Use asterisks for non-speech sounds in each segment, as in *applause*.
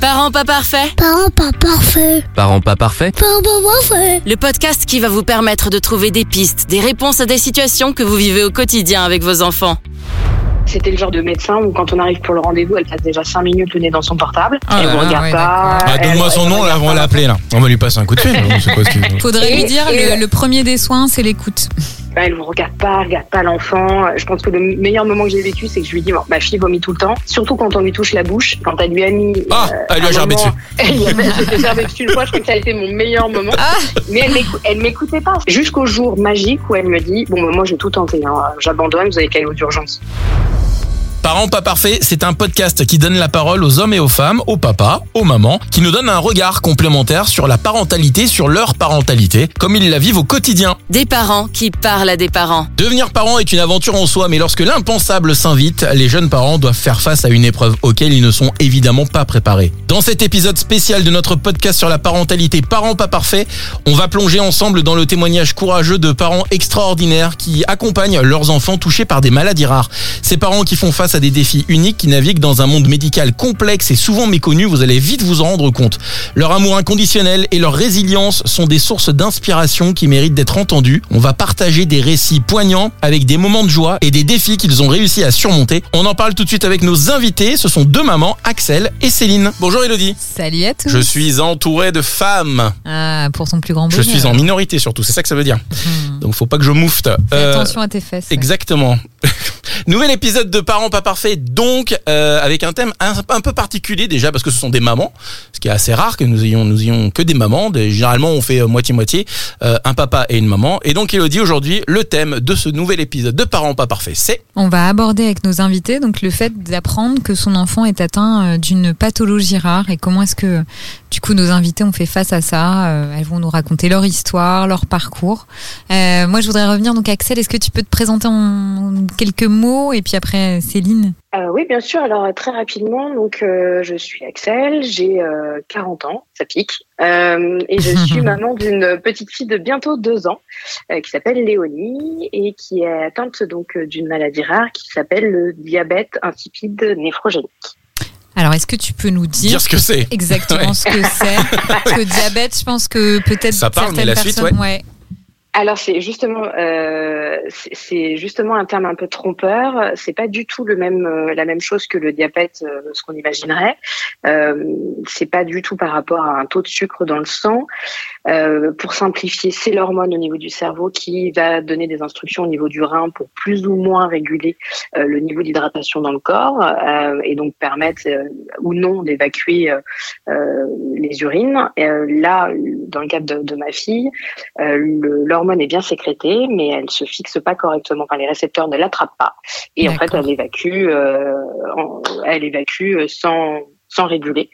Parents pas parfaits Parents pas parfaits. Parents pas parfaits Parents pas parfaits. Le podcast qui va vous permettre de trouver des pistes, des réponses à des situations que vous vivez au quotidien avec vos enfants. C'était le genre de médecin où quand on arrive pour le rendez-vous, elle passe déjà 5 minutes le nez dans son portable. Ah elle là vous là, regarde ouais, pas. Ah, elle- donne-moi son nom, là, on va l'appeler là. On va lui passer un coup de fil. qu'il- Faudrait Et- lui dire et- le, le premier des soins, c'est l'écoute. Bah, Elle vous regarde pas, elle regarde pas l'enfant. Je pense que le meilleur moment que j'ai vécu, c'est que je lui dis, bon, ma fille vomit tout le temps. Surtout quand on lui touche la bouche, quand elle lui a mis. Ah, euh, elle lui a gerbé dessus. Elle lui a *laughs* gerbée dessus une fois, je crois que ça a été mon meilleur moment. Mais elle m'écou- elle m'écoutait pas. Jusqu'au jour magique où elle me dit, bon, bah, moi j'ai tout tenté, hein. j'abandonne, vous avez qu'à aller aux urgences. Parents pas parfaits, c'est un podcast qui donne la parole aux hommes et aux femmes, aux papas, aux mamans, qui nous donne un regard complémentaire sur la parentalité, sur leur parentalité, comme ils la vivent au quotidien. Des parents qui parlent à des parents. Devenir parent est une aventure en soi, mais lorsque l'impensable s'invite, les jeunes parents doivent faire face à une épreuve auquel ils ne sont évidemment pas préparés. Dans cet épisode spécial de notre podcast sur la parentalité Parents pas parfaits, on va plonger ensemble dans le témoignage courageux de parents extraordinaires qui accompagnent leurs enfants touchés par des maladies rares. Ces parents qui font face à des défis uniques, qui naviguent dans un monde médical complexe et souvent méconnu, vous allez vite vous en rendre compte. Leur amour inconditionnel et leur résilience sont des sources d'inspiration qui méritent d'être entendues. On va partager des récits poignants avec des moments de joie et des défis qu'ils ont réussi à surmonter. On en parle tout de suite avec nos invités. Ce sont deux mamans, Axel et Céline. Bonjour Elodie. Salut à tous. Je suis entouré de femmes. Ah, pour ton plus grand Je bonheur. suis en minorité surtout, c'est ça que ça veut dire. Hmm. Donc faut pas que je moufte. Fais Euh, attention à tes fesses. Exactement. *laughs* Nouvel épisode de Parents pas parfaits, donc euh, avec un thème un, peu particulier déjà parce que ce sont des mamans, ce qui est assez rare que nous ayons nous ayons que des mamans. Généralement on fait moitié moitié, un papa et une maman. Et donc Elodie aujourd'hui le thème de ce nouvel épisode de Parents pas parfaits, c'est On va aborder avec nos invités donc le fait d'apprendre que son enfant est atteint euh, d'une pathologie rare et comment est-ce que du coup nos invités ont fait face à ça. Euh, Elles vont nous raconter leur histoire, leur parcours. Euh, moi je voudrais revenir donc Axel, est-ce que tu peux te présenter en quelques mots et puis après Céline Euh, oui, bien sûr. Alors, euh, très rapidement, donc, euh, je suis Axel, j'ai euh, 40 ans, ça pique, euh, et je *laughs* suis maman d'une petite fille de bientôt deux ans euh, qui s'appelle Léonie et qui est atteinte donc euh, d'une maladie rare qui s'appelle le diabète insipide néphrogénique. Alors est-ce que tu peux nous dire dire ce que c'est. exactement *laughs* Ouais. ce que c'est? Parce que diabète, je pense que peut-être Ça parle, mais certaines la suite, personnes, ouais. Alors c'est justement euh, c'est- justement un terme un peu trompeur. C'est pas du tout le même euh, la même chose que le diabète, euh, ce qu'on imaginerait. C'est pas du tout par rapport à un taux de sucre dans le sang. Pour simplifier, c'est l'hormone au niveau du cerveau qui va donner des instructions au niveau du rein pour plus ou moins réguler le niveau d'hydratation dans le corps et donc permettre ou non d'évacuer les urines. Là, dans le cas de, ma fille, le- l'hormone est bien sécrétée, mais elle se fixe pas correctement. Enfin, les récepteurs ne l'attrapent pas. Et en fait, elle évacue, euh, elle évacue sans sans réguler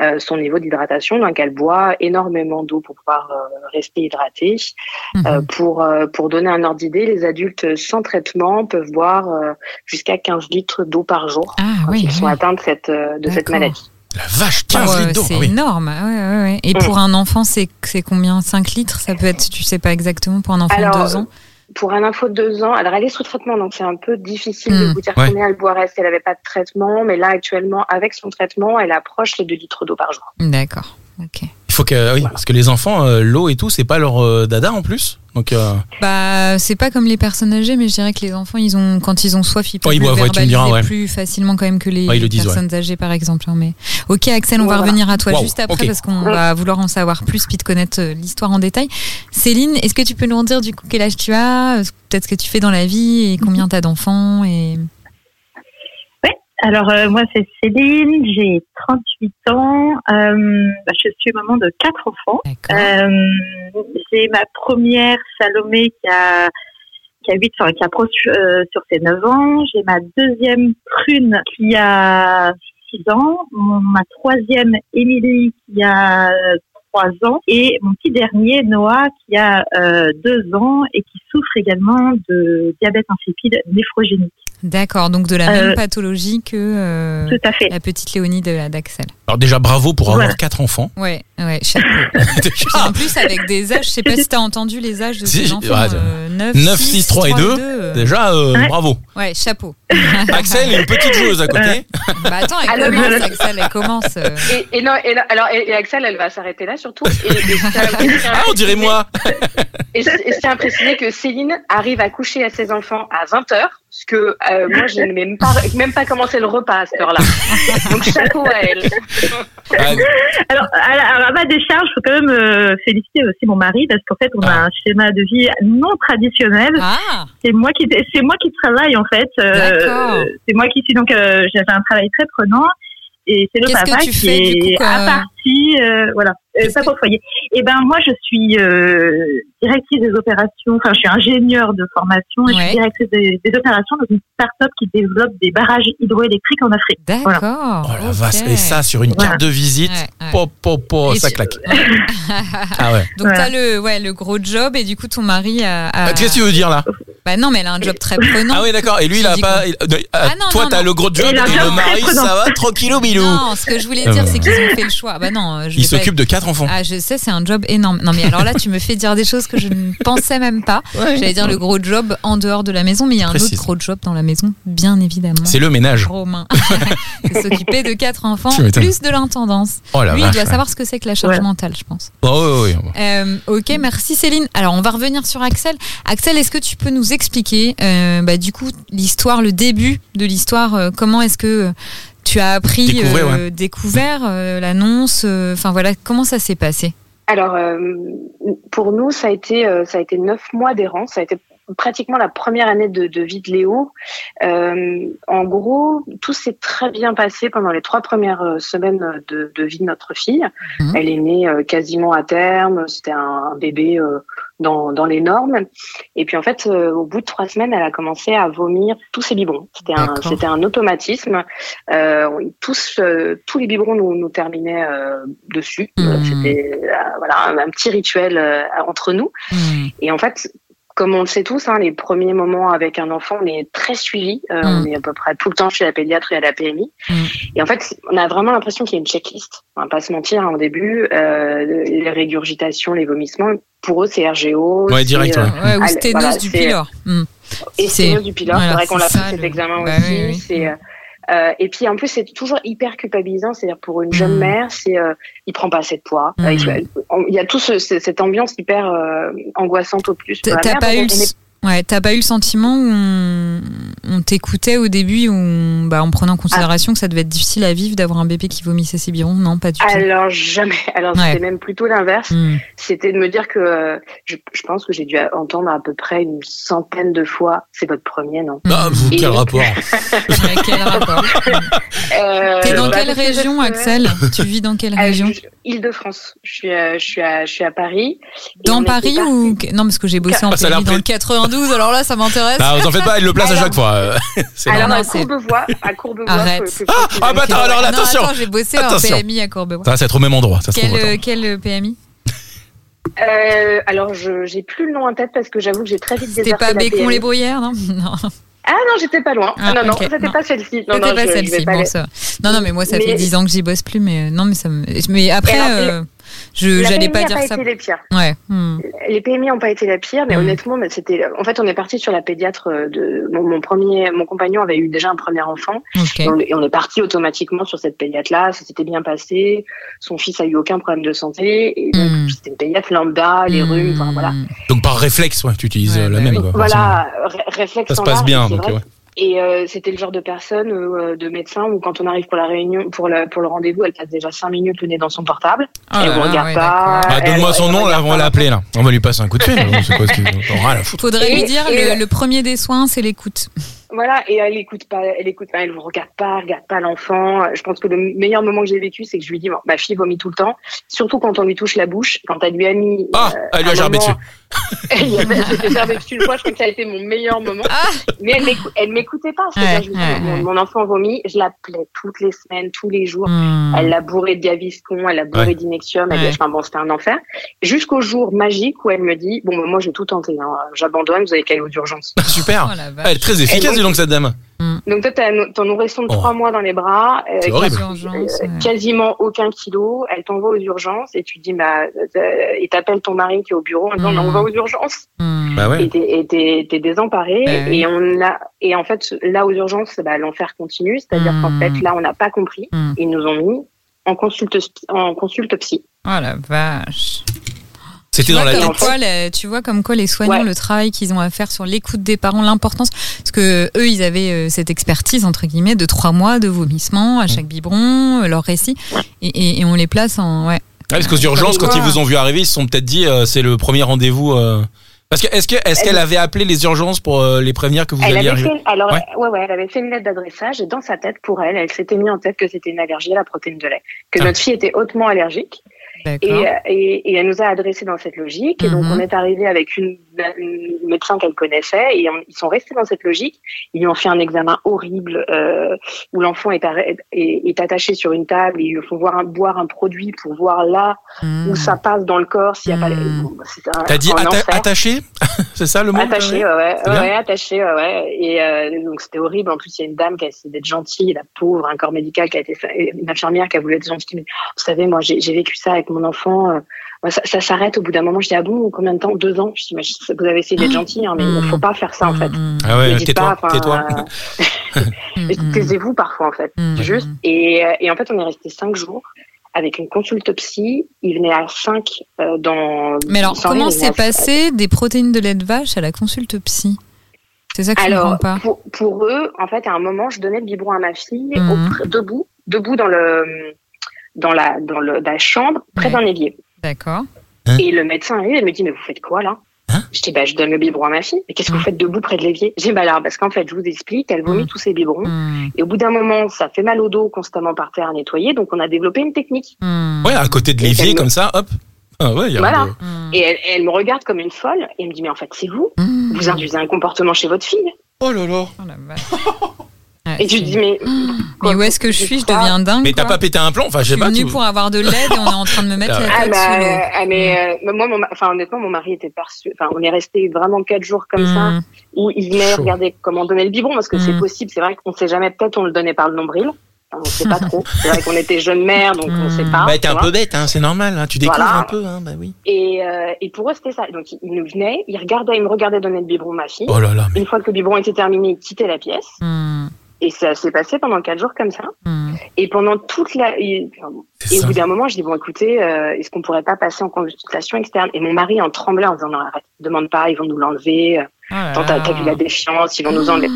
euh, son niveau d'hydratation. Donc, elle boit énormément d'eau pour pouvoir euh, rester hydratée. Mhm. Euh, pour euh, pour donner un ordre d'idée, les adultes sans traitement peuvent boire euh, jusqu'à 15 litres d'eau par jour Ah quand oui. ils sont atteints de cette euh, de cette maladie. La vache, Ah 15 ouais, litres d'eau. c'est ah oui. énorme. Ouais, ouais, ouais. Et pour un enfant, c'est c'est combien 5 litres? Ça peut être, tu sais pas exactement, pour un enfant Alors, de 2 ans? Pour un info de deux ans, alors elle est sous traitement, donc c'est un peu difficile Hmm. de vous dire Ouais. combien elle boirait si elle n'avait pas de traitement, mais là actuellement, avec son traitement, elle approche les 2 litres d'eau par jour. D'accord. Ok. Faut que oui, parce que les enfants euh, l'eau et tout, c'est pas leur euh, dada en plus. Donc euh, Bah, c'est pas comme les personnes âgées, mais je dirais que les enfants, ils ont, quand ils ont soif, ils peuvent ils le boivent, ouais, verbaliser diras, ouais. plus facilement quand même que les Ouais, ils le disent, personnes âgées, par exemple. hein, Mais ok, Axel, on va revenir à toi Wow, juste après parce qu'on va vouloir en savoir plus puis te connaître euh, l'histoire en détail. Céline, est-ce que tu peux nous en dire du coup quel âge tu as, peut-être ce que tu fais dans la vie et combien t'as d'enfants et Alors euh, moi c'est Céline, j'ai 38 ans, euh, bah, je suis maman de quatre enfants. Euh, j'ai ma première Salomé qui a qui a 8, enfin, qui approche euh, sur ses 9 ans. J'ai ma deuxième Prune qui a 6 ans. Mon- ma troisième Émilie qui a 3 ans. Et mon petit dernier Noah qui a euh, 2 ans et qui souffre également de diabète insipide néphrogénique. D'accord, donc de la Euh, même pathologie que euh, Tout à fait. la petite Léonie de la d'Axel. Alors déjà bravo pour avoir Voilà. quatre enfants. Ouais, ouais, *laughs* chapeau. En plus, avec des âges, je sais pas si t'as entendu les âges de Si, ces enfants. ouais, euh, 9, 9, 6, 3 et 2. euh, Déjà euh, Ouais. bravo. Ouais, chapeau. *laughs* Axel une petite joueuse à côté. Bah attends, elle Alors, commence, Axel, elle commence. euh. Et, et non, et, alors, et, et Axel, elle va s'arrêter là surtout. Et, et *laughs* Ah on dirait moi. Et je, et je tiens à préciser que Céline arrive à coucher à ses enfants à 20h, parce que euh, moi, je n'ai même pas, même pas commencé le repas à cette heure-là. Donc, chapeau à elle. Ah, Alors, à, la- à ma décharge, faut quand même euh, féliciter aussi mon mari parce qu'en fait, on Ah. a un schéma de vie non traditionnel. Ah, C'est moi qui, c'est moi qui travaille en fait. Euh, c'est moi qui suis donc, euh, j'avais un travail très prenant et c'est le Qu'est-ce que papa tu qui fais, est du coup, quoi? à partie, euh, voilà, euh, pour le foyer. Et ben moi, je suis euh, directrice des opérations. Enfin, je suis ingénieure de formation et je Ouais. suis directrice des, des opérations dans une start-up qui développe des barrages hydroélectriques en Afrique. d'accord. Oh la ok. vache, et ça sur une Voilà. carte de visite, Ouais, ouais. po, po, po, ça tu- claque. *laughs* Ah ouais. Donc Voilà. t'as le, ouais, le gros job et du coup ton mari a. a- Ah, Qu'est-ce que tu veux dire là? Bah non, mais elle a un job très prenant. Ah oui d'accord, et lui il a pas... il- euh, Ah non, toi t'as le gros job et le mari ça va tranquillou bilou. Non, ce que je voulais dire, bah. c'est qu'ils ont fait le choix. Bah non, je Il s'occupe de quatre enfants. Ah, je sais, c'est un job énorme. Non, mais alors là, tu me fais dire des choses que je ne pensais même pas. *laughs* J'allais dire le gros job en dehors de la maison, mais il y a un Précise. autre gros job dans la maison, bien évidemment. C'est le ménage. Romain. *laughs* C'est s'occuper de quatre enfants, plus de l'intendance. Oh Lui, il doit ouais. savoir ce que c'est que la charge Ouais. mentale, je pense. Oh, oui, oui, oui. Euh, ok, merci Céline. Alors, on va revenir sur Axel. Axel, est-ce que tu peux nous expliquer, euh, bah, du coup, l'histoire, le début de l'histoire euh, Comment est-ce que tu as appris, Découvert, euh, découvert euh, l'annonce euh, Enfin voilà, comment ça s'est passé? Alors, euh, pour nous, ça a été, euh, ça a été neuf mois d'errance. Ça a été pratiquement la première année de, de vie de Léo. Euh, en gros, tout s'est très bien passé pendant les trois premières semaines de, de vie de notre fille. Mhm. Elle est née euh, quasiment à terme. C'était un, un bébé euh, dans, dans les normes. Et puis en fait, euh, au bout de trois semaines, elle a commencé à vomir tous ses biberons. C'était un, c'était un automatisme. Euh, tous, euh, tous les biberons nous, nous terminaient euh, dessus. Euh, C'était euh, voilà un, un petit rituel euh, entre nous. Hmm. Et en fait, comme on le sait tous, hein, les premiers moments avec un enfant, on est très suivi. Euh, Mm. On est à peu près tout le temps chez la pédiatre et à la PMI. Mm. Et en fait, on a vraiment l'impression qu'il y a une checklist. On va pas se mentir, hein, au début, euh, les régurgitations, les vomissements, pour eux, c'est RGO. Ouais, c'est, direct, euh, ouais. Ouais, ou Ah, sténose voilà, du pylore. Et C'est- sténose du pylore. voilà, c'est vrai qu'on l'a fait cet examen bah aussi. oui, oui. C'est, euh, et puis en plus, c'est toujours hyper culpabilisant. C'est-à-dire pour une jeune Mm. mère, c'est euh, il prend pas assez de poids. Mm. Euh, il, y a tout ce, ce- cette ambiance hyper euh, angoissante au plus. T'as pas eu, le- ouais, t'as pas eu le sentiment où on, on t'écoutait au début, où on- bah, en prenant en considération que ça devait être difficile à vivre d'avoir un bébé qui vomissait ses biberons Non, pas du tout. Alors jamais. Alors Ouais. c'était même plutôt l'inverse. Hmm. C'était de me dire que euh, je, je pense que j'ai dû entendre à peu près une centaine de fois. C'est votre premier, non? Ah, vous, Et- quel rapport? Ouais, quel rapport? *laughs* Euh, T'es dans bah, quelle que région, Axel? Tu vis dans quelle Euh, région? Île-de-France. Je suis, je suis à, je suis à Paris. Dans Paris ou non parce que j'ai bossé en Ah, l'air PMI dans le 92 alors là ça m'intéresse. Ah, vous en faites pas, elle le place à chaque fois. *laughs* C'est Alors normal. à c'est- Courbevoie, à Courbevoie. Arrête. que- que- Ah, ah, bah, attends, alors là, Non, attention. attends, j'ai bossé Attention. en PMI à Courbevoie. Ça va être au même endroit, ça se trouve. Quel, euh, quel euh, PMI Euh, alors je j'ai plus le nom en tête parce que j'avoue que j'ai très vite C'était pas Bécon les bruyères non? *laughs* Non, Ah non, j'étais pas loin. Ah, non non, c'était non. pas celle-ci. Non c'était non, pas je- je vais celle-ci. pas Bon, aller- ça va. Non non mais moi ça Mais- fait 10 ans que j'y bosse plus mais non mais ça me mais après alors, euh, je La j'allais PMI pas dire pas ça. été les pires. Ouais. hmm. Les PMI n'ont pas été la pire, mais Mm. honnêtement, mais c'était. En fait, on est parti sur la pédiatre de mon, mon premier. Mon compagnon avait eu déjà un premier enfant, et on, et on est parti automatiquement sur cette pédiatre-là. Ça s'était bien passé. Son fils a eu aucun problème de santé, et donc Mm. c'était une pédiatre lambda, les rhumes, enfin voilà. Hmm. Donc par réflexe, ouais, tu utilises Ouais, euh, la bah même. quoi. Voilà, ré- réflexe Ça se passe large, bien, donc ouais. Et euh, c'était le genre de personne, euh, de médecin, où quand on arrive pour la réunion, pour le, pour le rendez-vous, elle passe déjà cinq minutes le nez dans son portable. Oh elle là vous regarde pas. Bah, donne-moi son nom, là, on va l'appeler là. On va lui passer un coup de fil. à foutre. Faudrait lui dire et- le, le premier des soins c'est l'écoute. Voilà, et elle écoute pas, elle écoute pas, elle vous regarde pas, elle regarde pas l'enfant. Je pense que le meilleur moment que j'ai vécu, c'est que je lui dis, bon, ma fille vomit tout le temps, surtout quand on lui touche la bouche, quand elle lui a mis. Ah, euh, elle lui a gerbé moment- dessus. S'était gerbé dessus une fois, je crois que ça a été mon meilleur moment. Ah Mais elle m'écou- elle m'écoutait pas. Ouais, je ouais, mon, ouais. mon enfant vomit, je l'appelais toutes les semaines, tous les jours. Hmm. Elle l'a bourré de Gaviscon, elle l'a bourré Ouais. d'Inexium, enfin bon, c'était un enfer. Jusqu'au jour magique où elle me dit, bon, bah, moi, j'ai tout tenté, hein, j'abandonne, vous avez qu'à aller aux urgences. Super. Oh Elle est très efficace, donc- dis donc, cette dame. Donc toi, t'as ton nourrisson de Oh. trois mois dans les bras, euh, euh, ouais. quasiment aucun kilo. Elle t'envoie aux urgences et tu dis, bah, euh, et t'appelles ton mari qui est au bureau en disant, Mm. on va aux urgences. Hmm. Bah ouais. Et t'es- et t'es t'es désemparé. Bah. Et on a, et en fait, là aux urgences, bah, l'enfer continue. C'est-à-dire qu'en fait, là, on n'a pas compris. Ils nous ont mis en consulte, en consulte psy. Oh la vache. C'était Tu dans vois, la quoi, les- tu vois comme quoi les soignants, Ouais. le travail qu'ils ont à faire sur l'écoute des parents, l'importance, parce que eux, ils avaient euh, cette expertise entre guillemets de trois mois de vomissements à chaque biberon, euh, leur récit, et, et- et on les place en ouais. Ouais, parce qu'aux urgences, quand ils vous ont vu arriver, ils se sont peut-être dit euh, c'est le premier rendez-vous. euh. Parce que est-ce que est-ce qu'elle avait appelé les urgences pour euh, les prévenir que vous Elle alliez arriver? fait, alors, Ouais. ouais. ouais, elle avait fait une lettre d'adressage et dans sa tête, pour elle, elle s'était mis en tête que c'était une allergie à la protéine de lait, que Ah. notre fille était hautement allergique et, D'accord. et, et elle nous a adressé dans cette logique. Et donc, Mhm. on est arrivé avec une, une médecin qu'elle connaissait et on- ils sont restés dans cette logique. Ils lui ont fait un examen horrible euh, où l'enfant est, est, est attaché sur une table et ils lui font voir un, boire un produit pour voir là Hmm. où ça passe dans le corps s'il n'y a pas. les- Mhm. Bon, bah, T'as dit atta- enfer. attaché *laughs* C'est ça le mot Attaché, ouais, ouais, attaché, ouais, ouais. Et euh, donc c'était horrible. En plus, il y a une dame qui a essayé d'être gentille, la pauvre, un corps médical qui a été, une infirmière qui a voulu être gentille. Mais, vous savez, moi, j'ai j'ai vécu ça avec mon enfant. euh, moi, ça, ça s'arrête au bout d'un moment. Je dis ah bon, combien de temps? Deux ans? Je dis mais je- vous avez essayé d'être gentil, hein, mais il faut pas faire ça en fait. Hmm. Ah ouais, tais-toi, tais-toi. euh. *laughs* *laughs* Taisez-vous parfois en fait, juste. Et, euh, et en fait, on est resté cinq jours avec une consulte psy. Il venait à cinq euh, dans. Mais alors, comment s'est passé des protéines de lait de vache à la consulte psy? C'est ça que je Alors, comprends pas. pour, pour eux, en fait, à un moment, je donnais le biberon à ma fille, au- debout, debout dans le, dans la, dans le, dans la chambre, près Ouais. d'un évier. D'accord. Hein Et le médecin arrive et me dit, mais vous faites quoi là Hein Je dis, bah, je donne le biberon à ma fille. Mais qu'est-ce que vous faites debout près de l'évier J'ai dit, bah, alors, parce qu'en fait, je vous explique, elle vomit tous ses biberons. Et au bout d'un moment, ça fait mal au dos constamment par terre à nettoyer, donc on a développé une technique. Ouais, à côté de l'évier comme ça, hop. Ah ouais, il y a Voilà. un-. Et elle, elle me regarde comme une folle et elle me dit, mais en fait, c'est vous. Vous induisez un comportement chez votre fille. Oh là là. Oh la *laughs* Et tu te dis, mais. *gasps* Mais où est-ce que je suis? Je deviens dingue. Mais t'as pas pété un plomb? Enfin, je Je sais suis pas. venue tu- pour avoir de l'aide et on est en train de me mettre la Ah tête bah, sous l'eau. ah, mais euh, moi, mon, enfin honnêtement, mon mari était perçu. Enfin, on est resté vraiment quatre jours comme ça, Hmm. où il venait Chaud. regarder comment donner le biberon, parce que c'est Mm. possible. C'est vrai qu'on sait jamais. Peut-être on le donnait par le nombril. Enfin, on sait pas trop. *laughs* C'est vrai qu'on était jeune mère, donc on sait Mm. pas. Bah, tu t'es un peu bête, hein, c'est normal. Hein, tu découvres Voilà. un peu, hein, bah oui. Et, euh, et pour eux, c'était ça. Donc il nous venait, il regardait, il me regardait donner le biberon à ma fille. Oh là là, mais Une fois que le biberon était terminé, il quittait la pièce. Hmm. Et ça s'est passé pendant quatre jours comme ça. Hmm. Et pendant toute la, et, au bout d'un moment, je dis bon, écoutez, euh, est-ce qu'on pourrait pas passer en consultation externe? Et mon mari en tremblait en disant non, arrête, demande pas, ils vont nous l'enlever. Oh là Tant t'as vu la défiance, ils vont nous enlever.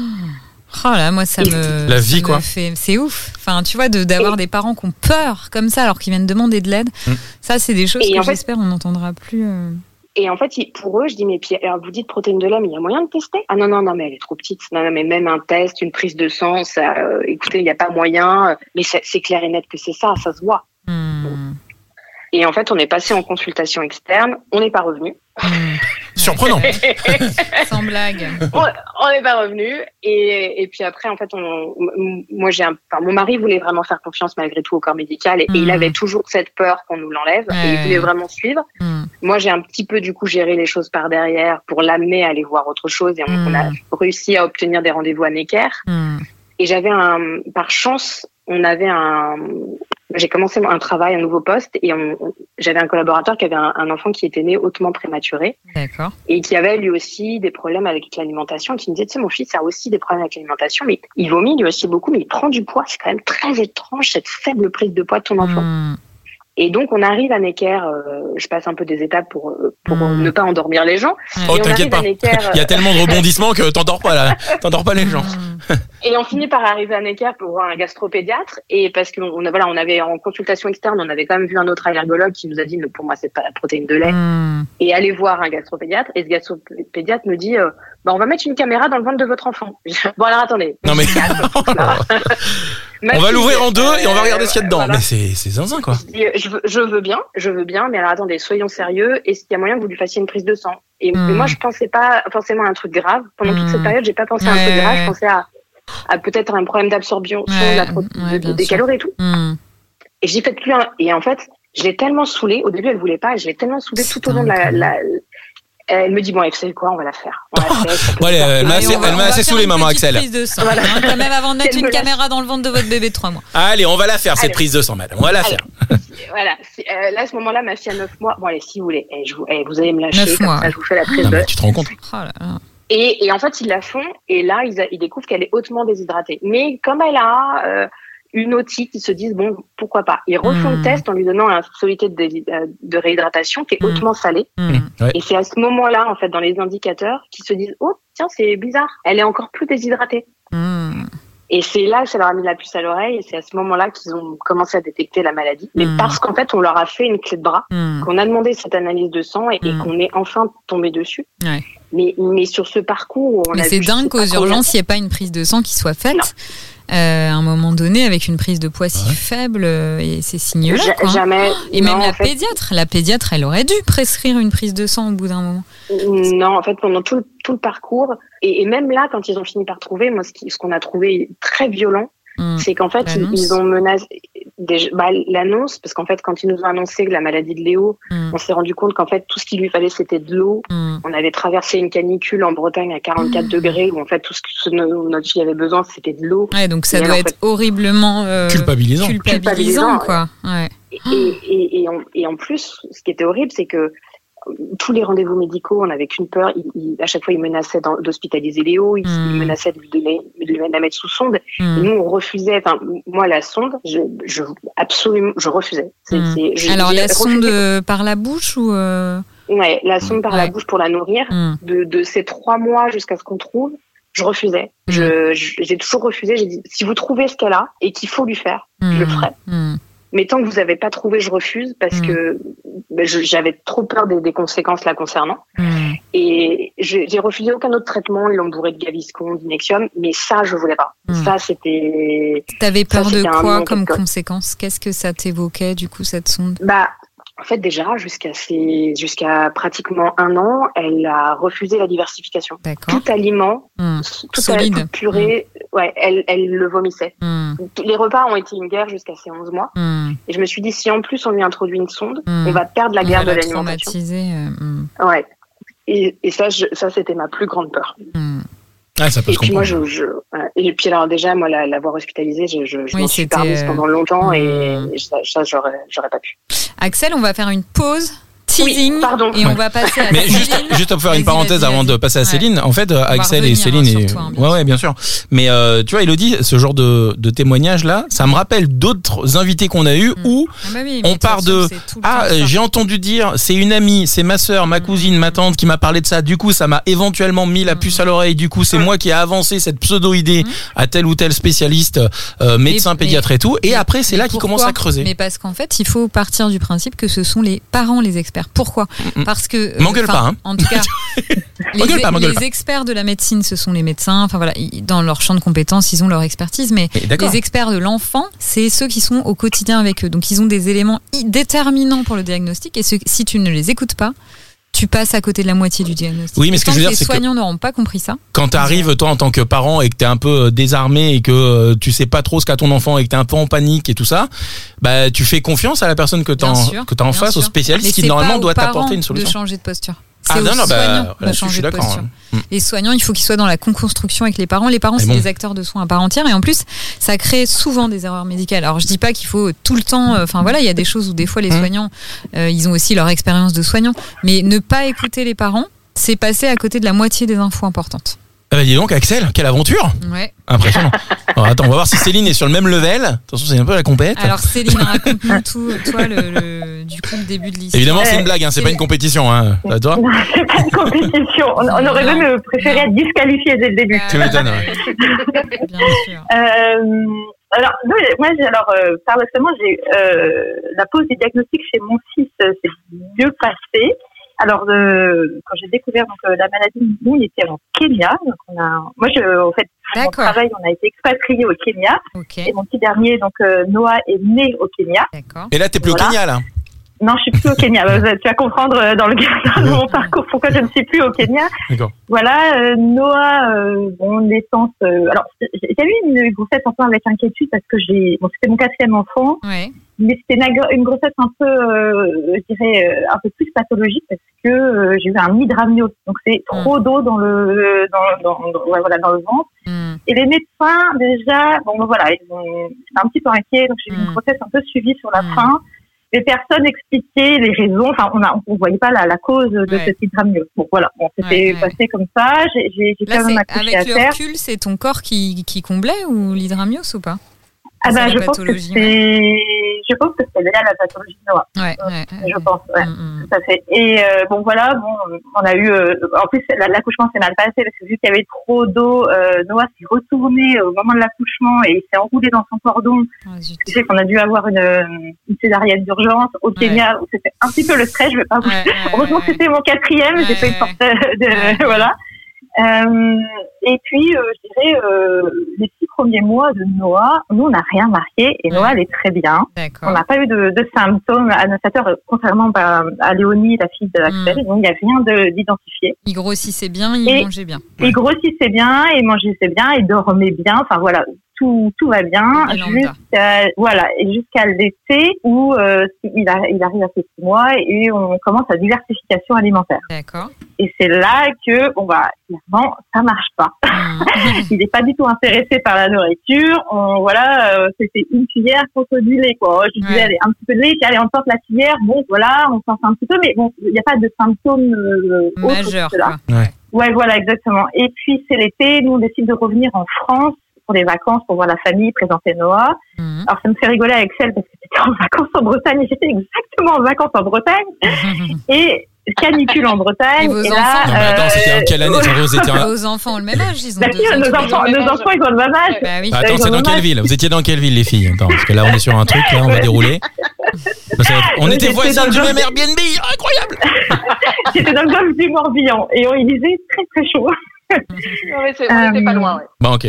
Oh là, moi ça me. La vie, ça me quoi. fait- C'est ouf. Enfin, tu vois, de- d'avoir des parents qui ont peur comme ça alors qu'ils viennent demander de l'aide. Mm. Ça, c'est des choses Et que en fait- j'espère on n'entendra plus. euh. Et en fait, pour eux, je dis mais puis alors vous dites protéines de lait, mais il y a moyen de tester? Ah non non non, mais elle est trop petite. Non non, mais même un test, une prise de sang, ça, euh, écoutez, il n'y a pas moyen. Mais c'est clair et net que c'est ça, ça se voit. Hmm. Et en fait, on est passé en consultation externe, on n'est pas revenu. Hmm. surprenant. *laughs* Sans blague. on n'est pas revenu. Et, et puis après, en fait, on, moi j'ai un, enfin, mon mari voulait vraiment faire confiance malgré tout au corps médical et, et il Mhm. avait toujours cette peur qu'on nous l'enlève. Et il voulait vraiment suivre. Hmm. Moi, j'ai un petit peu du coup géré les choses par derrière pour l'amener à aller voir autre chose et on, on a Mhm. réussi à obtenir des rendez-vous à Necker. Hmm. Et j'avais un, par chance, on avait un, j'ai commencé un travail, un nouveau poste et on- on- j'avais un collaborateur qui avait un, un enfant qui était né hautement prématuré D'accord. et qui avait lui aussi des problèmes avec l'alimentation, qui me disait, tu sais, mon fils a aussi des problèmes avec l'alimentation, mais il vomit lui aussi beaucoup, mais il prend du poids. C'est quand même très étrange cette faible prise de poids de ton enfant. Hmm. Et donc, on arrive à Necker, euh, je passe un peu des étapes pour, euh, pour Mm. ne pas endormir les gens. Oh, t'inquiète pas. Necker, *laughs* Il y a tellement de *laughs* rebondissements que t'endors pas là. T'endors pas les gens. Hmm. *laughs* Et on finit par arriver à Necker pour voir un gastropédiatre. Et parce qu'on on a, voilà, on avait en consultation externe, on avait quand même vu un autre allergologue qui nous a dit, mais pour moi, c'est pas la protéine de lait. Hmm. Et aller voir un gastropédiatre. Et ce gastropédiatre me dit, euh, bah, on va mettre une caméra dans le ventre de votre enfant. *laughs* bon, alors attendez. Non mais Ma *laughs* *laughs* on va l'ouvrir en deux et on va euh, regarder ce qu'il y a dedans. voilà. Mais c'est c'est zinzin quoi. Je veux, je veux bien, je veux bien, mais alors attendez, soyons sérieux. Est-ce qu'il y a moyen que vous lui fassiez une prise de sang? Et, Hmm. et moi, je pensais pas forcément à un truc grave. Pendant toute Hmm. cette période, j'ai pas pensé à un Ouais, truc grave. Je pensais à, à peut-être un problème d'absorption Ouais, de la pro- ouais, de- bien des sûr. calories et tout. Hmm. Et j'ai fait plus un. Et en fait, je l'ai tellement saoulée. Au début, elle voulait pas. Je l'ai tellement saoulée C'est tout au long de la. la- Elle me dit bon, savez quoi, on va la faire. On la Ouais, se faire. elle m'a assez, va- elle m'a va assez faire saoulé, une maman Axel. prise de sang, Voilà. hein, quand même avant de mettre une caméra dans le ventre de votre bébé de 3 mois. Allez, on va la faire, cette Allez. prise de sang, madame. On va la Allez. faire. Voilà. Euh, là, à ce moment-là, ma fille a 9 mois. Bon, allez, si vous voulez, eh, je vous, eh, vous allez me lâcher. Neuf comme mois. ça, je vous fais la prise Non, de. mais tu te rends compte Oh là là. Et, et en fait, ils la font. Et là, ils, a- ils découvrent qu'elle est hautement déshydratée. Mais comme elle a euh, une otite, ils se disent bon, pourquoi pas. Ils refont le test en lui donnant un soluté de, réhydratation qui est Hmm. hautement salé. Ouais. Et c'est à ce moment-là, en fait, dans les indicateurs, qu'ils se disent oh tiens, c'est bizarre. Elle est encore plus déshydratée. Et c'est là que ça leur a mis la puce à l'oreille. Et c'est à ce moment-là qu'ils ont commencé à détecter la maladie. Mais Hmm. parce qu'en fait, on leur a fait une clé de bras Hmm. qu'on a demandé cette analyse de sang et, et Mm. qu'on est enfin tombé dessus. Ouais. Mais, mais sur ce parcours, on Mais a c'est dingue qu'aux urgences, il n'y ait pas une prise de sang qui soit faite. Non. euh, à un moment donné, avec une prise de poids si Ouais. faible, euh, et ces signes-là. Ja- quoi, hein. Jamais. Et non, même la fait, pédiatre, la pédiatre, elle aurait dû prescrire une prise de sang au bout d'un moment. Non, en fait, pendant tout le, tout le parcours, et, et même là, quand ils ont fini par trouver, moi, ce qu'on a trouvé très violent, Hmm. c'est qu'en fait, ils, ont menacé bah, l'annonce, parce qu'en fait, quand ils nous ont annoncé que la maladie de Léo, Hmm. on s'est rendu compte qu'en fait, tout ce qu'il lui fallait, c'était de l'eau. Hmm. On avait traversé une canicule en Bretagne à 44 Mmh. degrés, où en fait, tout ce que notre fille avait besoin, c'était de l'eau. Ouais, donc ça Et doit être fait- horriblement euh, Culpabilisant. culpabilisant, quoi. Ouais. Et, et, et, en, et en plus, ce qui était horrible, c'est que euh, tous les rendez-vous médicaux, on n'avait qu'une peur. Il- il- à chaque fois, ils menaçaient d'en- d'hospitaliser Léo, ils, Mm. ils menaçaient de, lui donner, de lui- de la mettre sous sonde. Et Hmm. nous, on refusait. Enfin, moi, la sonde, je, je absolument, je refusais. Hmm. je- Alors la sonde euh, par la bouche ou euh, Ouais, la sonde par la bouche pour la nourrir. hmm. De, de ces trois mois jusqu'à ce qu'on trouve, je refusais. Je, j'ai toujours refusé. J'ai dit, si vous trouvez ce qu'elle a et qu'il faut lui faire, je le Hmm. ferai. Mais tant que vous n'avez pas trouvé, je refuse parce Mm. que ben, j'avais trop peur des, des conséquences la concernant. Hmm. Et j'ai refusé aucun autre traitement. Ils l'ont bourré de Gaviscon, d'Inexium, mais ça, je voulais pas. Mm. Ça, c'était. T'avais peur de quoi comme conséquence? Qu'est-ce que ça t'évoquait du coup cette sonde? Bah, en fait, déjà, jusqu'à ses- jusqu'à pratiquement un an, elle a refusé la diversification. Tout aliment, Hmm. tout, Solide. toute purée, ouais, elle, elle le vomissait. Hmm. Les repas ont été une guerre jusqu'à ses 11 mois. Hmm. Et je me suis dit, si en plus on lui introduit une sonde, on va perdre la On guerre va de la l'alimentation. euh. Ouais. Et, et ça, je- ça c'était ma plus grande peur. Ah, ça peut Et se puis moi, comprendre. je, je voilà. et puis alors déjà, moi, la, l'avoir hospitalisée, je, je, je Oui, m'en suis permise euh, pendant longtemps et, et ça, ça, j'aurais, j'aurais pas pu. Axel, on va faire une pause teasing Oui, pardon. et on va passer à Mais juste, Céline. juste pour faire une parenthèse avant de passer à Ouais. Céline, en fait, Axel et Céline, hein, et... toi, hein, bien ouais, sûr. ouais, bien sûr. Mais euh, tu vois, Elodie, ce genre de, de témoignage là, ça me rappelle d'autres invités qu'on a eu Mm. où Ah bah oui, on part de ah euh, j'ai entendu dire c'est une amie, c'est ma sœur, ma cousine, ma tante qui m'a parlé de ça. Du coup, ça m'a éventuellement mis la Mm. puce à l'oreille. Du coup, c'est moi qui ai avancé cette pseudo idée Mm. à tel ou tel spécialiste, euh, médecin, mais- pédiatre et tout. Et après, c'est là qu'il commence à creuser. Mais parce qu'en fait, il faut partir du principe que ce sont les parents les experts. Pourquoi Mm, mm. Parce que euh, M'engueule enfin, pas, hein. En tout cas, *laughs* les, M'engueule pas, m'engueule les pas. experts de la médecine, ce sont les médecins. Enfin voilà, ils- dans leur champ de compétences, ils ont leur expertise. Mais les experts de l'enfant, c'est ceux qui sont au quotidien avec eux. Donc ils ont des éléments déterminants pour le diagnostic. Et ce- si tu ne les écoutes pas, tu passes à côté de la moitié du diagnostic. Oui, mais ce que je veux dire, c'est les que- soignants n'auront pas compris ça. Quand t'arrives toi en tant que parent et que t'es un peu euh, désarmé et que euh, tu sais pas trop ce qu'a ton enfant et que t'es un peu en panique et tout ça, bah tu fais confiance à la personne que t'as Bien en, que en face, au spécialiste Mais qui normalement doit t'apporter une de solution. changer de posture. Ah non, non, bah, je suis d'accord, hein. Mm. Les soignants, il faut qu'ils soient dans la co-construction avec les parents. Les parents, c'est bon. des acteurs de soins à part entière. Et en plus, ça crée souvent des erreurs médicales. Alors, je dis pas qu'il faut tout le temps. euh, Enfin, voilà, il y a des choses où des fois les Mm. soignants, euh, ils ont aussi leur expérience de soignants. Mais ne pas écouter les parents, c'est passer à côté de la moitié des infos importantes. Ah bah dis donc Axel, quelle aventure Ouais. Impressionnant. *laughs* Alors, attends, on va voir si Céline est sur le même level. Attention, c'est un peu la compète. Alors, Céline, *laughs* raconte-nous tout, toi, le, le- du coup, le début de l'histoire. Évidemment, c'est Euh, une blague, hein, c'est c'est- pas une compétition. Hein. Va, toi Non, *laughs* c'est pas une compétition. On, on aurait Non, même euh, préféré non. être disqualifié dès le début. Tu m'étonnes, ouais. Bien sûr. Euh, alors, moi, j'ai- moi, j'ai- alors, euh, paradoxalement, j'ai euh, la pose du diagnostic chez mon fils euh, s'est mieux passée. Alors, euh, quand j'ai découvert donc, euh, la maladie, nous, on était en Kenya. Donc, on a, moi, je, en fait, mon travail, on a été expatriés au Kenya. Ok. Et mon petit dernier, donc euh, Noah, est né au Kenya. D'accord. Et là, t'es plus Voilà. au Kenya, là? Non, je suis plus au Kenya. *laughs* Bah, tu vas comprendre euh, dans le *laughs* cadre de mon parcours pourquoi je ne suis plus au Kenya. Voilà, euh, Noah, euh, bon, naissance. euh, alors, j'ai eu une grossesse un peu avec inquiétude parce que j'ai, bon, c'était mon quatrième enfant, Ouais. mais c'était une, grossesse un peu, euh, je dirais, euh, un peu plus pathologique parce que j'ai eu un hydramnios. Donc, c'est trop d'eau dans le, dans, dans, dans- voilà, dans le ventre. Hmm. Et les médecins, déjà, bon, voilà, ils ont, un petit peu inquiet, donc j'ai eu une grossesse un peu suivie sur la fin. Les personnes expliquaient les raisons, enfin, on a, on voyait pas la, la cause de Ouais. hydramnios. Bon, voilà, bon, c'était Ouais, ouais. passé comme ça. J'ai, quand même accouché à avec le terre. recul, c'est ton corps qui, qui comblait ou l'hydramios ou pas? Ah la je pense que je pense que c'est lié à la pathologie de Noah. Ouais, ouais. Je ouais. pense, ouais. Mm, mm. Tout à fait. Et euh, bon voilà, bon, on a eu, euh, en plus la- l'accouchement s'est mal passé parce que vu qu'il y avait trop d'eau, euh, Noah s'est retourné au moment de l'accouchement et il s'est enroulé dans son cordon. Ce qui fait qu'on a dû avoir une, une césarienne d'urgence au Kenya où c'était un petit peu le stress. Je vais pas vous. *laughs* Heureusement que c'était mon quatrième, j'ai Ouais, pas eu de *laughs* voilà. Euh, et puis, euh, je dirais, euh, les six premiers mois de Noah, nous, on n'a rien marqué et. Noah, elle est très bien. On n'a pas eu de, de symptômes annonçateurs, euh, contrairement à, à Léonie, la fille de Axel. Donc, il n'y a rien de- d'identifié. Il grossissait bien, il Et- mangeait bien. Il grossissait bien, il mangeait bien, il dormait bien. Enfin, voilà, tout, tout va bien. Jusqu'à, voilà, jusqu'à l'été où euh, il, a- il arrive à ses six mois et on commence la diversification alimentaire. D'accord. Et c'est là que, bon, bah, clairement, ça marche pas. Mm. *laughs* il n'est pas du tout intéressé par la nourriture. On, voilà, euh, c'était une cuillère contre du lait, quoi. Je disais, Ouais. allez, un petit peu de lait, puis allez, on porte la cuillère. Bon, voilà, on s'en fait un petit peu, mais bon, il n'y a pas de symptômes euh, autres que Majeur, cela. quoi. Ouais. Ouais, voilà, exactement. Et puis, c'est l'été, nous, on décide de revenir en France pour les vacances, pour voir la famille, présenter Noah. Mm. Alors, ça me fait rigoler avec Excel parce que c'était en vacances en Bretagne, et j'étais exactement en vacances en Bretagne, *laughs* et canicule en Bretagne. Et vos là, enfants Non, mais attends, c'était en quelle année euh, Attends, vous étiez en- Vos enfants ont le même âge, ils ont Bah deux si, ans nos enfants, deux. nos enfants, ils ont le même âge. Bah oui. Bah, attends, c'est dans le quelle même ville? Vous étiez dans quelle ville, les filles? Attends, parce que là, on est sur un truc, là, on va dérouler. *laughs* Parce que on était voisins dans le du même. Airbnb, incroyable *laughs* C'était dans le golfe du Morbihan et on- il faisait très très chaud. Non, mais c'est- on était pas Euh, loin. ouais. Bon, ok.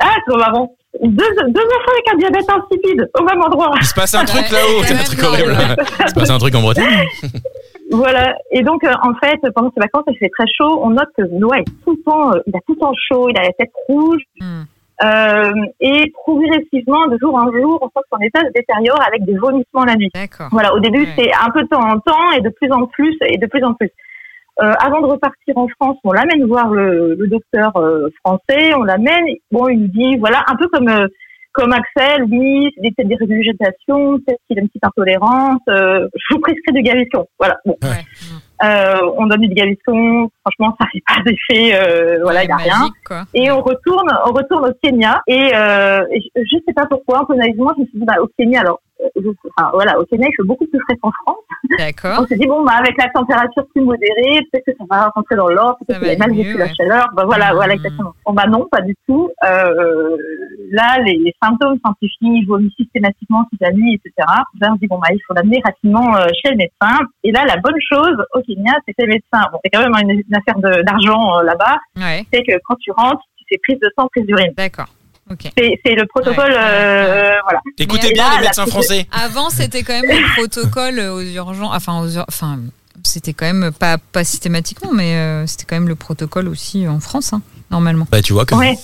Ah, c'est trop marrant. Deux, deux enfants avec un diabète insipide au même endroit. Il se passe un truc là-haut, c'est un truc horrible. Il se passe un truc en Bretagne Voilà. Et donc, euh, en fait, pendant ces vacances, il fait très chaud. On note que Noah est tout le temps, euh, il a tout le temps chaud, il a la tête rouge. Mm. Euh, et progressivement, de jour en jour, on sent que son état se détériore avec des vomissements la nuit. D'accord. Voilà, au début, Ouais. c'est un peu de temps en temps et de plus en plus et de plus en plus. Euh, avant de repartir en France, on l'amène voir le, le docteur euh, français, on l'amène, bon, il nous dit, voilà, un peu comme euh, comme Axel, lui, c'est peut-être des régurgitations, peut-être qu'il a une petite intolérance, euh, je vous prescris de Gaviscon. Voilà, bon. Ouais. Euh, on donne du Gaviscon, franchement, ça fait pas d'effet, euh, voilà, il n'y a rien. Quoi. Et on retourne, on retourne au Kenya. Et, euh, je, sais pas pourquoi, un peu naïvement, je me suis dit, bah, au Kenya, alors, euh, je- enfin, voilà, au Kenya, il fait beaucoup plus frais qu'en France. D'accord. On s'est dit, bon, bah, avec la température plus modérée, peut-être que ça va rentrer dans Ça peut-être qu'il a mal vécu la chaleur. Bah, voilà, Mhm. voilà, exactement. Bon, bah, non, pas du tout. Euh, là, les, les symptômes s'amplifient, vomit systématiquement toute la nuit, etc. Là, on dit, bon, bah, il faut l'amener rapidement euh, chez le médecin. Et là, la bonne chose au Kenya, c'est que les médecins, bon, c'est quand même une, une affaire d'argent euh, là-bas, Ouais. c'est que quand tu rentres, tu fais prise de sang, prise d'urine. D'accord. C'est le protocole, Ouais, euh, voilà. Écoutez bien là, les médecins français. Avant, c'était quand même le protocole aux urgences. Enfin, aux ur- enfin, c'était quand même pas pas systématiquement, mais euh, c'était quand même le protocole aussi en France, hein, normalement. Bah, tu vois que. Ouais.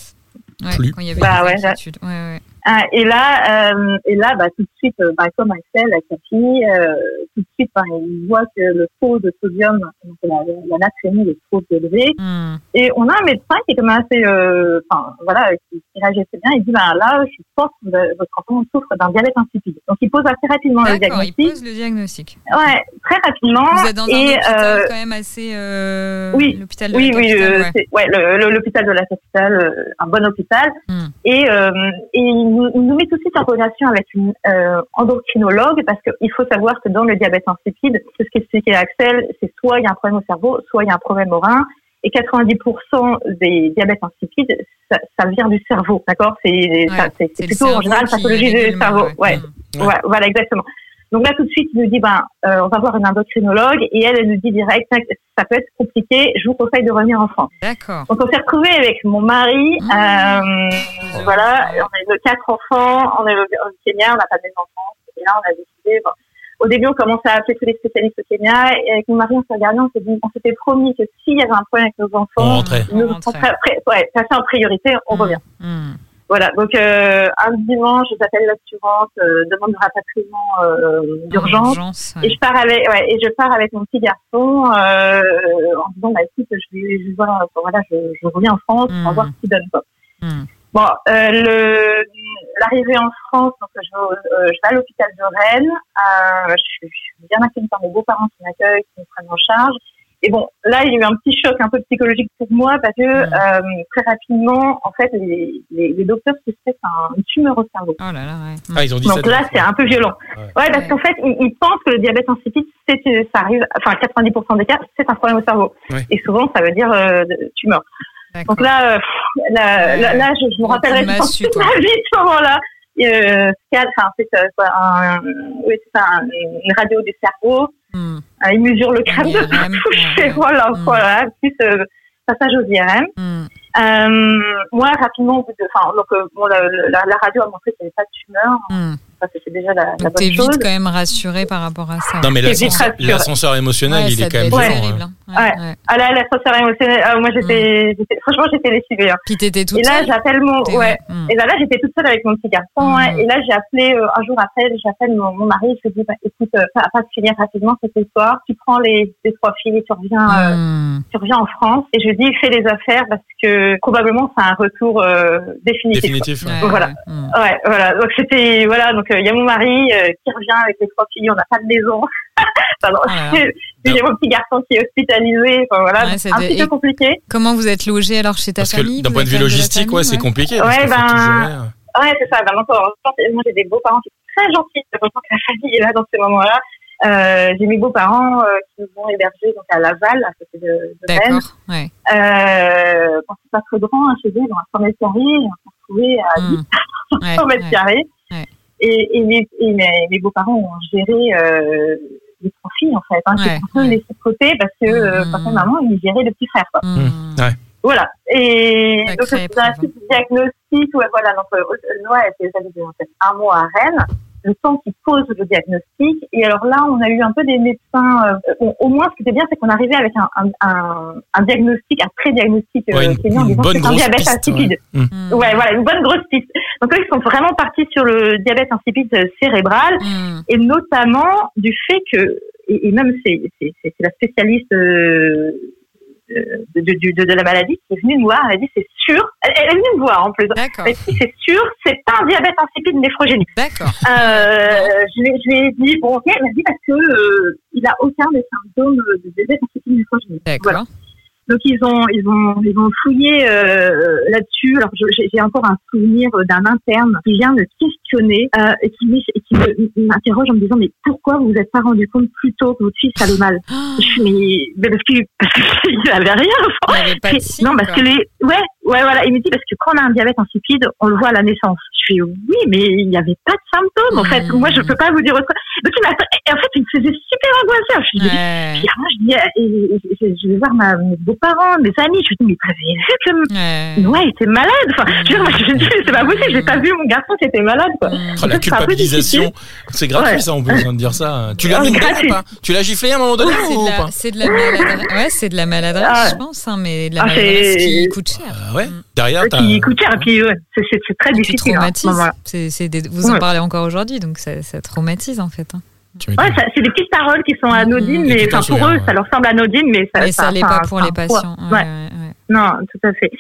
Ouais, Plus. Quand il y avait Bah ouais. Ah, et là, euh, et là, bah, tout de suite, euh, bah, comme Axel, sa fille, euh, tout de suite, bah, il voit que le taux de sodium, donc la, la natrémie est trop élevé. Hmm. Et on a un médecin qui est quand même assez, enfin, voilà, qui, qui réagit assez bien. Il dit, bah, là, je pense que votre enfant souffre d'un diabète insipide. Donc, il pose assez rapidement le D'accord, il diagnostic. pose le diagnostic. Ouais, très rapidement. Vous êtes dans un et, hôpital quand même assez. oui, L'hôpital de Oui, la oui, ouais. l'hôpital de la capitale, un bon hôpital. Hmm. Et, et nous, nous met tout de suite en relation avec une euh, endocrinologue parce qu'il faut savoir que dans le diabète insipide, ce qu'expliquait Axel, c'est soit il y a un problème au cerveau, soit il y a un problème au rein. Et 90% des diabètes insipides, ça, ça vient du cerveau, d'accord? C'est plutôt en général pathologie du cerveau. Ouais. Ouais, voilà, exactement. Donc là, tout de suite, il nous dit, ben, euh, on va voir une endocrinologue, et elle, elle nous dit direct, ça peut être compliqué, je vous conseille de revenir en France. D'accord. Donc on s'est retrouvés avec mon mari, Mmh. euh, voilà, on a eu quatre enfants, on est au Kenya, on n'a pas de maison en France, et là on a décidé, bon, au début, on commençait à appeler tous les spécialistes au Kenya et avec mon mari, on s'est regardé, on s'est dit, on s'était promis que s'il y avait un problème avec nos enfants, On rentrait. nous, On après, ouais, passer en priorité, on Mm. revient. Mm. Voilà, donc euh, un dimanche, j'appelle l'assurance, euh, demande de rapatriement euh, d'urgence. Ouais. Et je pars avec, ouais, et je pars avec mon petit garçon euh, en disant bah écoute, je vais, enfin, voilà, je, je reviens en France, on va Mm. voir ce qu'il donne quoi. Mm. Bon, euh, le l'arrivée en France, donc je, euh, je vais à l'hôpital de Rennes. Euh, je, suis, je suis bien accueillie par mes beaux-parents qui m'accueillent, qui me prennent en charge. Et bon, là, il y a eu un petit choc un peu psychologique pour moi parce que Mm. euh, très rapidement, en fait, les, les, les docteurs suspectent un- une tumeur au cerveau. Oh là là, ouais. Ah, ils ont dit ça. Donc là, c'est un peu violent. Ouais. Ouais, parce Ouais. qu'en fait, ils, ils pensent que le diabète insipide, c'est, ça arrive, enfin, 90% des cas, c'est un problème au cerveau. Ouais. Et souvent, ça veut dire euh, tumeur. Donc là, euh, pff, là, là, là, je, je me rappellerai toute ma vie de ce moment-là. Euh, enfin, c'est euh, quoi, un, oui, c'est ça, un- une radio du cerveau. Mm. Euh, ils mesurent le crâne de Et ouais. voilà, Mm. voilà, plus euh, passage aux IRM. Mm. Euh, moi, rapidement, au bout de, enfin, donc, bon, la, la, la radio a montré qu'il n'y avait pas de tumeur. Mm. Ça, c'était déjà la, la Donc t'es bonne vite quand même rassuré par rapport à ça. Non, mais C'est l'ascenseur émotionnel, Ouais, il est quand même hein. Ouais, Ouais. Ah là, la saucière émotionnelle, ah, moi j'étais, j'étais- franchement j'étais lessivée. Hein. Puis t'étais toute Et là j'appelle mon, ouais. Mm. Et là, là j'étais toute seule avec mon petit garçon. Ouais. Et là j'ai appelé euh, un jour après, j'appelle mon, mon mari, je lui dis, bah, écoute, euh, ça va pas se finir rapidement cette histoire. Tu prends les, les trois filles et tu reviens, euh, Mm. tu reviens en France. Et je lui dis, fais les affaires parce que probablement c'est un retour euh, définitif. Définitif. ouais. Ouais, Voilà. ouais. Mm. Ouais, voilà. Donc c'était, voilà. Donc euh, il y a mon mari euh, qui revient avec les trois filles. On n'a pas de maison. *laughs* Pardon. Oh là là. Il y a mon petit garçon qui est hospitalisé. Enfin, voilà. Ouais, Donc, c'est un petit peu compliqué. Comment vous êtes logé alors chez ta Parce que famille d'un point de vue de logistique, famille, ouais, c'est compliqué. Ouais, ben, gérer. Ouais, c'est ça. Ben, encore, moi, j'ai des beaux-parents qui sont très gentils. C'est vraiment que la famille est là dans ces moments-là. Euh, j'ai mes beaux-parents euh, qui nous ont hébergés donc à Laval, à côté de, de Rennes. D'accord, ouais. Euh, bon, c'est pas très grand hein, chez eux, dans un 100 mètres carrés. On s'est retrouvés à Mm. Ouais, 100 mètres ouais. carrés. Et, et, mes, et mes, mes beaux-parents ont géré euh, les trois filles, en fait. Hein, Ouais, peu ouais. laissés de côté parce que euh, Mhm. papa et maman, ils géraient le petit frère. Quoi. Mm. Ouais. Voilà. Et donc, c'est un petit diagnostic. Ouais, voilà. Donc, euh, Noah était j'avais en fait un mois à Rennes. Le temps qu'ils posent le diagnostic. Et alors là, on a eu un peu des médecins. euh, au, au moins, ce qui était bien, c'est qu'on arrivait avec un, un, un, un diagnostic, un pré-diagnostic euh, Ouais, une- qui en une disant bonne que c'est un grosse diabète piste, insipide. Mm. Ouais, voilà, une bonne grosse piste. Donc, eux, ils sont vraiment partis sur le diabète insipide euh, cérébral Mm. et notamment du fait que, et, et même c'est c'est- c'est la spécialiste euh, de, de, la maladie qui est venue nous voir, elle a dit c'est sûr, elle, elle est venue me voir en plus, D'accord, elle a dit c'est sûr, c'est pas un diabète insipide néphrogénique. d'accord. Euh, je, lui, je lui ai dit, bon ok, elle m'a dit parce que euh, il a aucun des symptômes de diabète insipide néphrogénique. Voilà. Donc ils ont ils ont ils ont fouillé euh, là-dessus. Alors j'ai encore un souvenir d'un interne qui vient me questionner euh, et qui, m'interroge en me disant mais pourquoi vous vous êtes pas rendu compte plus tôt que votre fils allait mal? *gasps* Je suis mais, mais parce que parce qu'il *laughs* avait rien. Il n'y avait pas de C'est- signe, non parce quoi. que les ouais ouais voilà il me dit parce que quand on a un diabète insipide on le voit à la naissance. Je suis oui mais il n'y avait pas de symptômes en fait. Moi je peux pas vous dire autre. Donc il m'a et en fait il me faisait super angoissée. Je Ouais, puis moi, je et- je vais voir ma, mes beaux-parents, mes amis. Je lui dis, mais vous avez vu que ouais. Noah était malade? Enfin, je moi, je me dis, c'est pas possible, j'ai pas vu mon garçon qui était malade, quoi. Oh, la culpabilisation, c'est gratuit Ouais. ça, on peut besoin de dire ça. Tu l'as mis ou pas Tu l'as giflé à un moment donné C'est ou de, la, pas? c'est de la maladresse. Ouais, c'est de la maladresse, Ah. je pense, hein, mais de la Ah, maladresse qui coûte cher. Ah ouais. Mm. Derrière, t'as. Qui coûte cher, et puis, ouais, c'est, c'est, c'est très difficile, hein. C'est, des- vous en parlez encore aujourd'hui, donc ça, ça traumatise en fait. hein. Ouais, ça- c'est des petites paroles qui sont anodines, tu mais enfin, pour eux, ouais. ça leur semble anodine, mais ça, Mais ça l'est ça- pas ça- pour les patients. Ouais. Ouais, ouais, ouais. Non, tout à fait.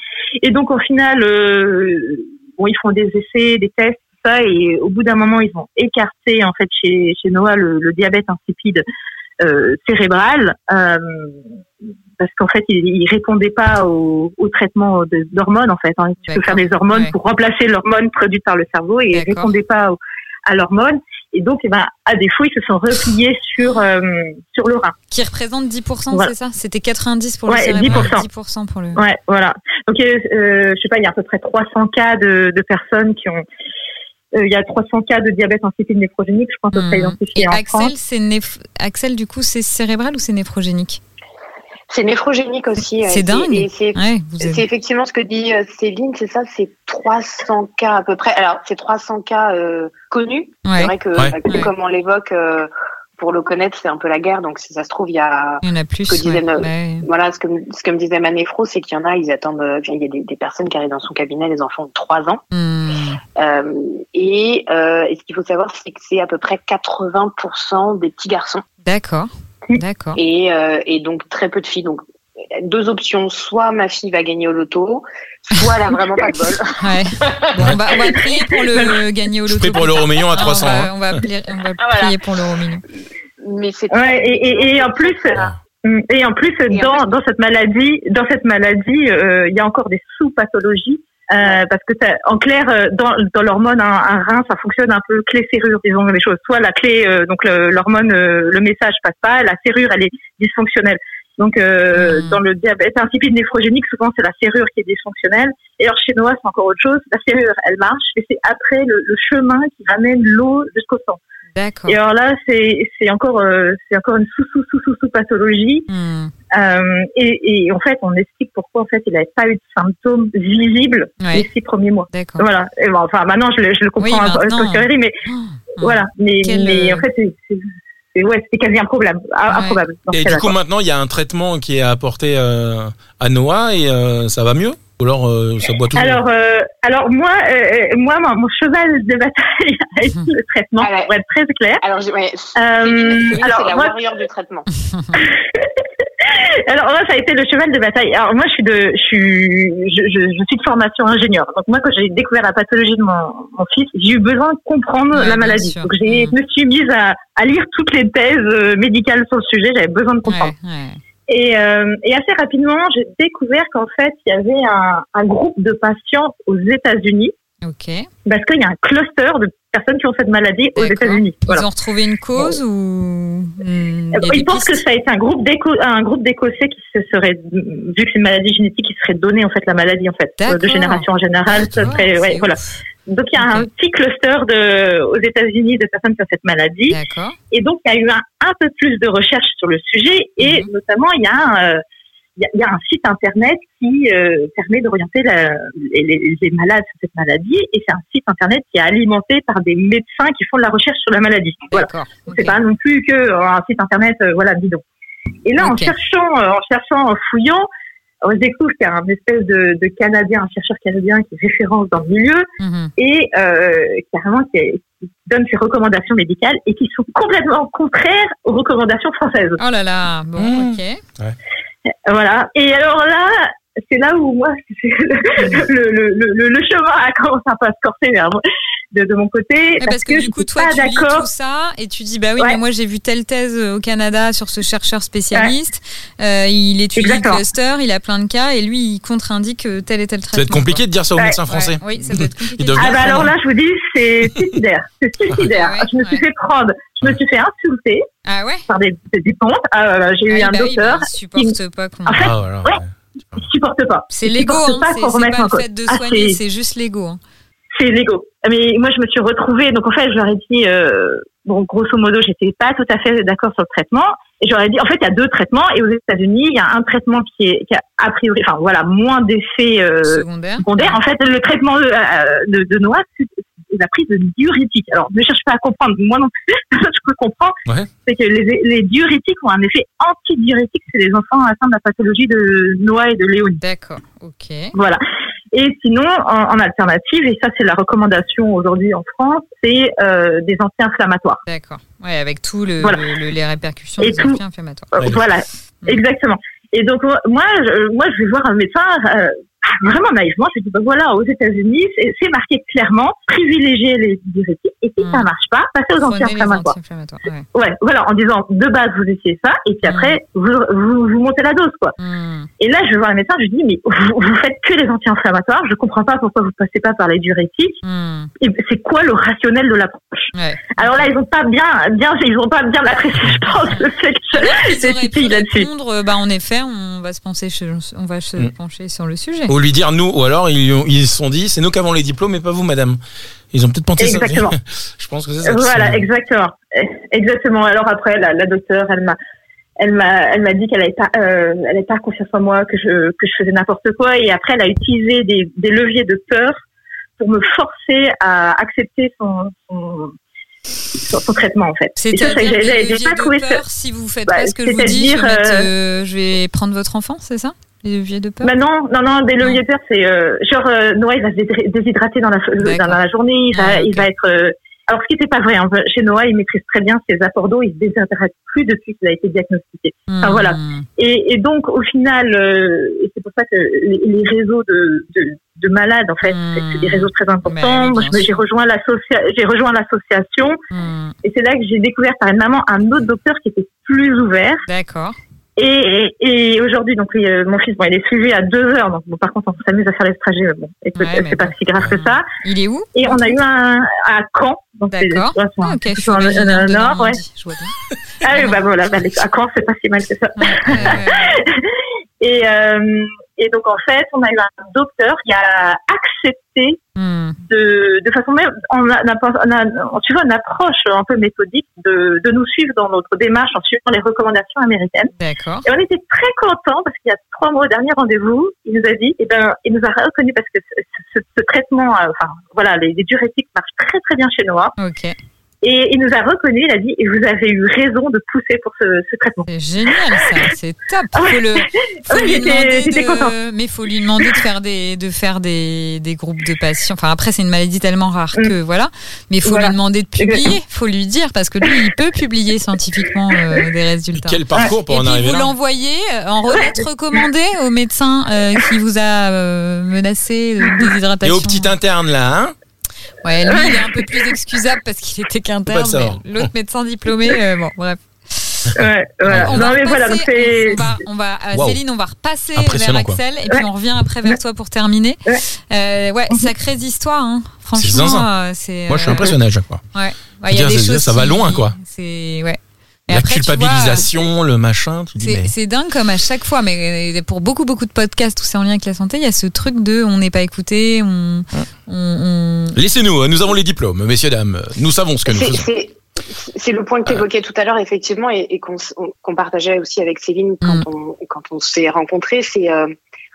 Et donc, au final, euh, bon, ils font des essais, des tests, tout ça, et au bout d'un moment, ils ont écarté, en fait, chez, chez Noah, le, le diabète insipide euh, cérébral, euh, parce qu'en fait, il, il répondait pas au, au traitement d'hormones, en fait. Hein. Tu peux faire des hormones Ouais. pour remplacer l'hormone produite par le cerveau, et il D'accord. répondait pas au- à l'hormone. Et donc, eh ben, à défaut, ils se sont repliés sur, euh, sur le rein. Qui représente 10%, Voilà. c'est ça? C'était 90 pour le Ouais, cérébral, 10%. 10% pour le. Ouais, voilà. Donc, euh, euh, je sais pas, il y a à peu près 300 cas de, de personnes qui ont. euh, Il y a 300 cas de diabète insipide néphrogénique, je pense, près Mhm. identifiés Et en Axel, France. Axel, du coup, c'est cérébral ou c'est néphrogénique C'est néphrogénique aussi. C'est euh, dingue. C'est Ouais, avez- c'est effectivement ce que dit euh, Céline, c'est ça, c'est 300 cas à peu près. Alors, c'est 300 cas euh, connus. Ouais. C'est vrai que, Ouais. Ouais. comme on l'évoque, euh, pour le connaître, c'est un peu la guerre. Donc si ça se trouve, il y a. Il y en a plus. Ce que disait ouais. me- Ouais. Voilà, ce que, ce que me disait Manéfro, c'est qu'il y en a, ils attendent. euh, Il y a des, des personnes qui arrivent dans son cabinet, les enfants ont trois ans. Hmm. Euh, et, euh, et ce qu'il faut savoir, c'est que c'est à peu près 80% des petits garçons. D'accord. D'accord. Et, euh, et donc très peu de filles. Donc deux options, soit ma fille va gagner au loto, soit elle a vraiment pas de bol. *laughs* Ouais. Bon, on, va, on va prier pour le *laughs* gagner au Je loto. prie pour l'euro million à Ah, 300. On hein. va, on va, prier, on va Ah, voilà. prier pour l'euro million. Mais c'est Ouais, et, et, et en plus, et en plus, Et en dans, dans cette maladie, dans cette maladie, euh, il y a encore des sous-pathologies. Euh, parce que ça- en clair, euh, dans, dans l'hormone, un, un rein, ça fonctionne un peu clé serrure, disons les choses. Soit la clé, euh, donc le- l'hormone, euh, le message passe pas, la serrure, elle est dysfonctionnelle. Donc euh, Mm. dans le diabète insipide néphrogénique, souvent c'est la serrure qui est dysfonctionnelle. Et alors chez Noah, c'est encore autre chose. La serrure, elle marche, et c'est après le, le chemin qui ramène l'eau jusqu'au sang. D'accord. Et alors là, c'est c'est encore euh, c'est encore une sous sous sous sous sous pathologie. Hmm. Euh, et, et en fait, on explique pourquoi en fait il n'avait pas eu de symptômes visibles Ouais. les six premiers mois. D'accord. Voilà. Et bon, enfin maintenant je le, je le comprends Oui, un peu maintenant. posteriori, mais Oh, voilà. Mais, Quel, mais euh, en fait c'est ouais c'était quasi improbable, ah, Ouais. improbable. Et du coup, maintenant, il y a un traitement qui est apporté euh, à Noah et euh, ça va mieux? Ou alors euh, ça boit toujours Alors, euh, alors moi, euh, moi, mon mon cheval de bataille *laughs* a été le traitement, Ah ouais. pour être très clair. alors j'ai- ouais, Euh, alors, c'est la moi- warrior du traitement. *laughs* Alors moi, ça a été le cheval de bataille. Alors moi, je suis de, je suis, je, je, je suis de formation ingénieur. Donc moi, quand j'ai découvert la pathologie de mon, mon fils, j'ai eu besoin de comprendre Ouais, la maladie. Donc j'ai, Mm. je me suis mise à, à lire toutes les thèses euh, médicales sur le sujet. J'avais besoin de comprendre. Et, euh, et assez rapidement, j'ai découvert qu'en fait, il y avait un, un groupe de patients aux États-Unis Ok. parce qu'il y a un cluster de personnes qui ont cette maladie aux. États-Unis. Voilà. Ils ont retrouvé une cause ou hmm, Ils pensent que ça a été un groupe d'éco, un groupe d'écossais qui se serait, vu que c'est une maladie génétique, qui serait donné en fait la maladie en fait, de génération en général. Ça Ah, serait, ouais, voilà. Donc il y a un petit cluster de, aux États-Unis de personnes qui ont cette maladie, et donc il y a eu un, un peu plus de recherches sur le sujet, et Mhm. notamment il y a un, euh, il y, a, il y a un site internet qui euh, permet d'orienter les, les- malades sur cette maladie, et c'est un site internet qui est alimenté par des médecins qui font de la recherche sur la maladie. Voilà. D'accord. ok. C'est pas non plus que euh, un site internet, euh, voilà, bidon. Et là, en cherchant, en cherchant, en fouillant, on découvre qu'il y a un espèce de, de Canadien, un chercheur canadien qui est référence dans le milieu Mhm. et euh, carrément qui, est- qui donne ses recommandations médicales et qui sont complètement contraires aux recommandations françaises. Oh là là. Bon, Mmh. ok. Voilà. Et alors là, c'est là où moi, *laughs* le, le, le, chemin a commencé à se corser vers moi, de, de mon côté. Parce, que, du coup, toi, pas tu lis d'accord. tout ça et tu dis, bah oui, Ouais. mais moi, j'ai vu telle thèse euh, au Canada sur ce chercheur spécialiste. Euh, il étudie le cluster, il a plein de cas et lui, il contre-indique euh, tel et tel Ça traitement. va être compliqué de dire ça aux Ouais. médecins français. Ouais, oui, ça peut être *laughs* compliqué. Ah bah alors là, je vous dis, c'est *laughs* suicidaire. C'est suicidaire. Ah ouais, je me suis ouais. fait prendre, je me suis fait insulter Ah ouais par des, des, des pontes. Ah, voilà, j'ai Ah eu oui, un bah oui, docteur bah, il supporte pas qu'on. En fait, Ah, voilà, ouais. ouais. qui supporte pas. C'est l'ego, hein, pas c'est pas en le cause. fait de Ah, soigner, c'est juste l'ego. hein. c'est l'ego. Mais moi, je me suis retrouvée. Donc, en fait, je leur ai dit, euh, bon, grosso modo, j'étais pas tout à fait d'accord sur le traitement. Et ai dit, en fait, il y a deux traitements. Et aux États-Unis, il y a un traitement qui est, qui a, a priori, enfin, voilà, moins d'effets euh, Secondaire. secondaires. En fait, le traitement de, euh, de, de Noah, c'est c'est la prise de diurétiques. Alors, ne cherche pas à comprendre. Moi non plus, *laughs* je peux comprendre. Ouais. C'est que les, les diurétiques ont un effet antidiurétique chez les enfants atteints de la pathologie de Noah et de Léonie. D'accord, ok. Voilà. Et sinon, en, en alternative, et ça c'est la recommandation aujourd'hui en France, c'est euh, des anti-inflammatoires. D'accord. Ouais, avec tout le, Voilà. le- le- les répercussions Et des tout. effets inflammatoires. Euh. Voilà, exactement. Et donc moi, je, moi, je vais voir un médecin. Vraiment naïvement, je dis ben voilà, aux États-Unis, c'est marqué clairement privilégier les diurétiques et si Mm. ça marche pas, passez aux anti-inflammatoires. Ouais. Ouais, voilà, en disant de base vous essayez ça et puis après vous, vous, vous montez la dose quoi. Hmm. Et là, je vais voir le médecin, je lui dis mais vous, vous faites que les anti-inflammatoires, je comprends pas pourquoi vous passez pas par les diurétiques. Hmm. Et c'est quoi le rationnel de l'approche? Ouais. Alors là, ils ont pas bien, bien, ils ont pas bien apprécié, je pense, le fait que j'ai là-dessus. répondre, bah, en effet, on va se pencher, sur- on va se pencher sur le sujet. Lui dire nous, ou alors ils se sont dit c'est nous qui avons les diplômes et pas vous, madame. Ils ont peut-être pensé ça. aussi. Exactement. *laughs* Je pense que c'est ça. Voilà, exactement, exactement. Alors après, la, la docteure, elle m'a, elle m'a, elle m'a dit qu'elle avait pas, euh, elle avait pas confiance en moi, que je, que je faisais n'importe quoi. Et après, elle a utilisé des, des leviers de peur pour me forcer à accepter son, son, son, son traitement en fait. Ça, ça, C'est-à-dire j'ai- les j'ai j'ai leviers pas trouvé ça. peur, si vous faites Bah, pas ce que je vous dis, je vais, c'est-à-dire, mettre, euh, euh, je vais prendre votre enfant, c'est ça? Les leviers de peur Bah non, non, non, des leviers de peur, c'est euh, genre euh, Noah, il va se dé- déshydrater dans la, dans la journée, il va, Ah, il va être. euh, alors, ce qui n'était pas vrai, hein, chez Noah, il maîtrise très bien ses apports d'eau, il se déshydrate plus depuis qu'il a été diagnostiqué. Hmm. voilà. Et, et donc, au final, euh, et c'est pour ça que les, les réseaux de, de, de malades, en fait, Hmm. c'est- des réseaux très importants. j'ai rejoint l'associa- j'ai rejoint l'association, Hmm. et c'est là que j'ai découvert par une maman un autre docteur qui était plus ouvert. D'accord. Et, et, et aujourd'hui, donc oui, euh, mon fils, bon, il est suivi à deux heures. Donc bon, par contre, on s'amuse à faire les trajets. mais Bon, écoute, Ouais, c'est pas bon. si grave que ça. Il est où Et on a eu un à Caen. D'accord. Ah, ok, je dans le, nord, ouais. Je vois. Ah oui, bah voilà, bah, à Caen, c'est pas si mal que ça. Ouais, ouais. *laughs* Et, euh, et donc en fait, on a eu un docteur qui a accepté Hmm. de, de façon même, on a, on tu vois, une approche un peu méthodique de, de nous suivre dans notre démarche en suivant les recommandations américaines. D'accord. Et on était très contents parce qu'il y a trois mois au dernier rendez-vous, il nous a dit, eh ben, il nous a reconnu parce que ce, ce- ce traitement, euh, enfin, voilà, les, les diurétiques marchent très très bien chez Noah. Ok. Et il nous a reconnu, il a dit, et vous avez eu raison de pousser pour ce, ce traitement. C'est génial ça, c'est top. *laughs* Faut le, faut Ouais, lui demander de, contente. mais faut lui demander de faire des, de faire des, des groupes de patients. Enfin après c'est une maladie tellement rare Mm. que voilà, mais il faut Voilà. lui demander de publier, faut lui dire parce que lui il peut publier scientifiquement euh, *laughs* des résultats. Quel parcours pour Et en puis arriver vous là l'envoyez euh, en remettre recommandé au médecin euh, qui vous a euh, menacé de Et déshydratation. au petit interne là, hein Ouais, *laughs* lui il est un peu plus excusable parce qu'il était savoir. mais l'autre médecin diplômé, euh, bon bref. Ouais, voilà. On non, va voilà, repasser, c'est. on va, on va, euh. Céline, on va repasser vers quoi. Axel et puis Ouais. on revient après vers toi pour terminer. Ouais. Euh, ouais, sacrées histoires, hein. Franchement, euh, c'est. Moi je suis euh, impressionné à chaque fois. Ouais, Ouais, il y a Dire, des choses. ça va loin, quoi. C'est ouais. Et La après, tu vois, culpabilisation, le machin, c'est mais. dingue comme à chaque fois, mais euh, pour beaucoup beaucoup de podcasts où c'est en lien avec la santé, il y a ce truc de on n'est pas écouté, on, on, on- Laissez-nous, euh, nous avons les diplômes, messieurs, dames. Nous savons ce que nous C'est- faisons. C'est le point que tu évoquais tout à l'heure, effectivement, et, et qu'on partageait aussi avec Céline quand Mm. on, quand on s'est rencontrés. C'est euh,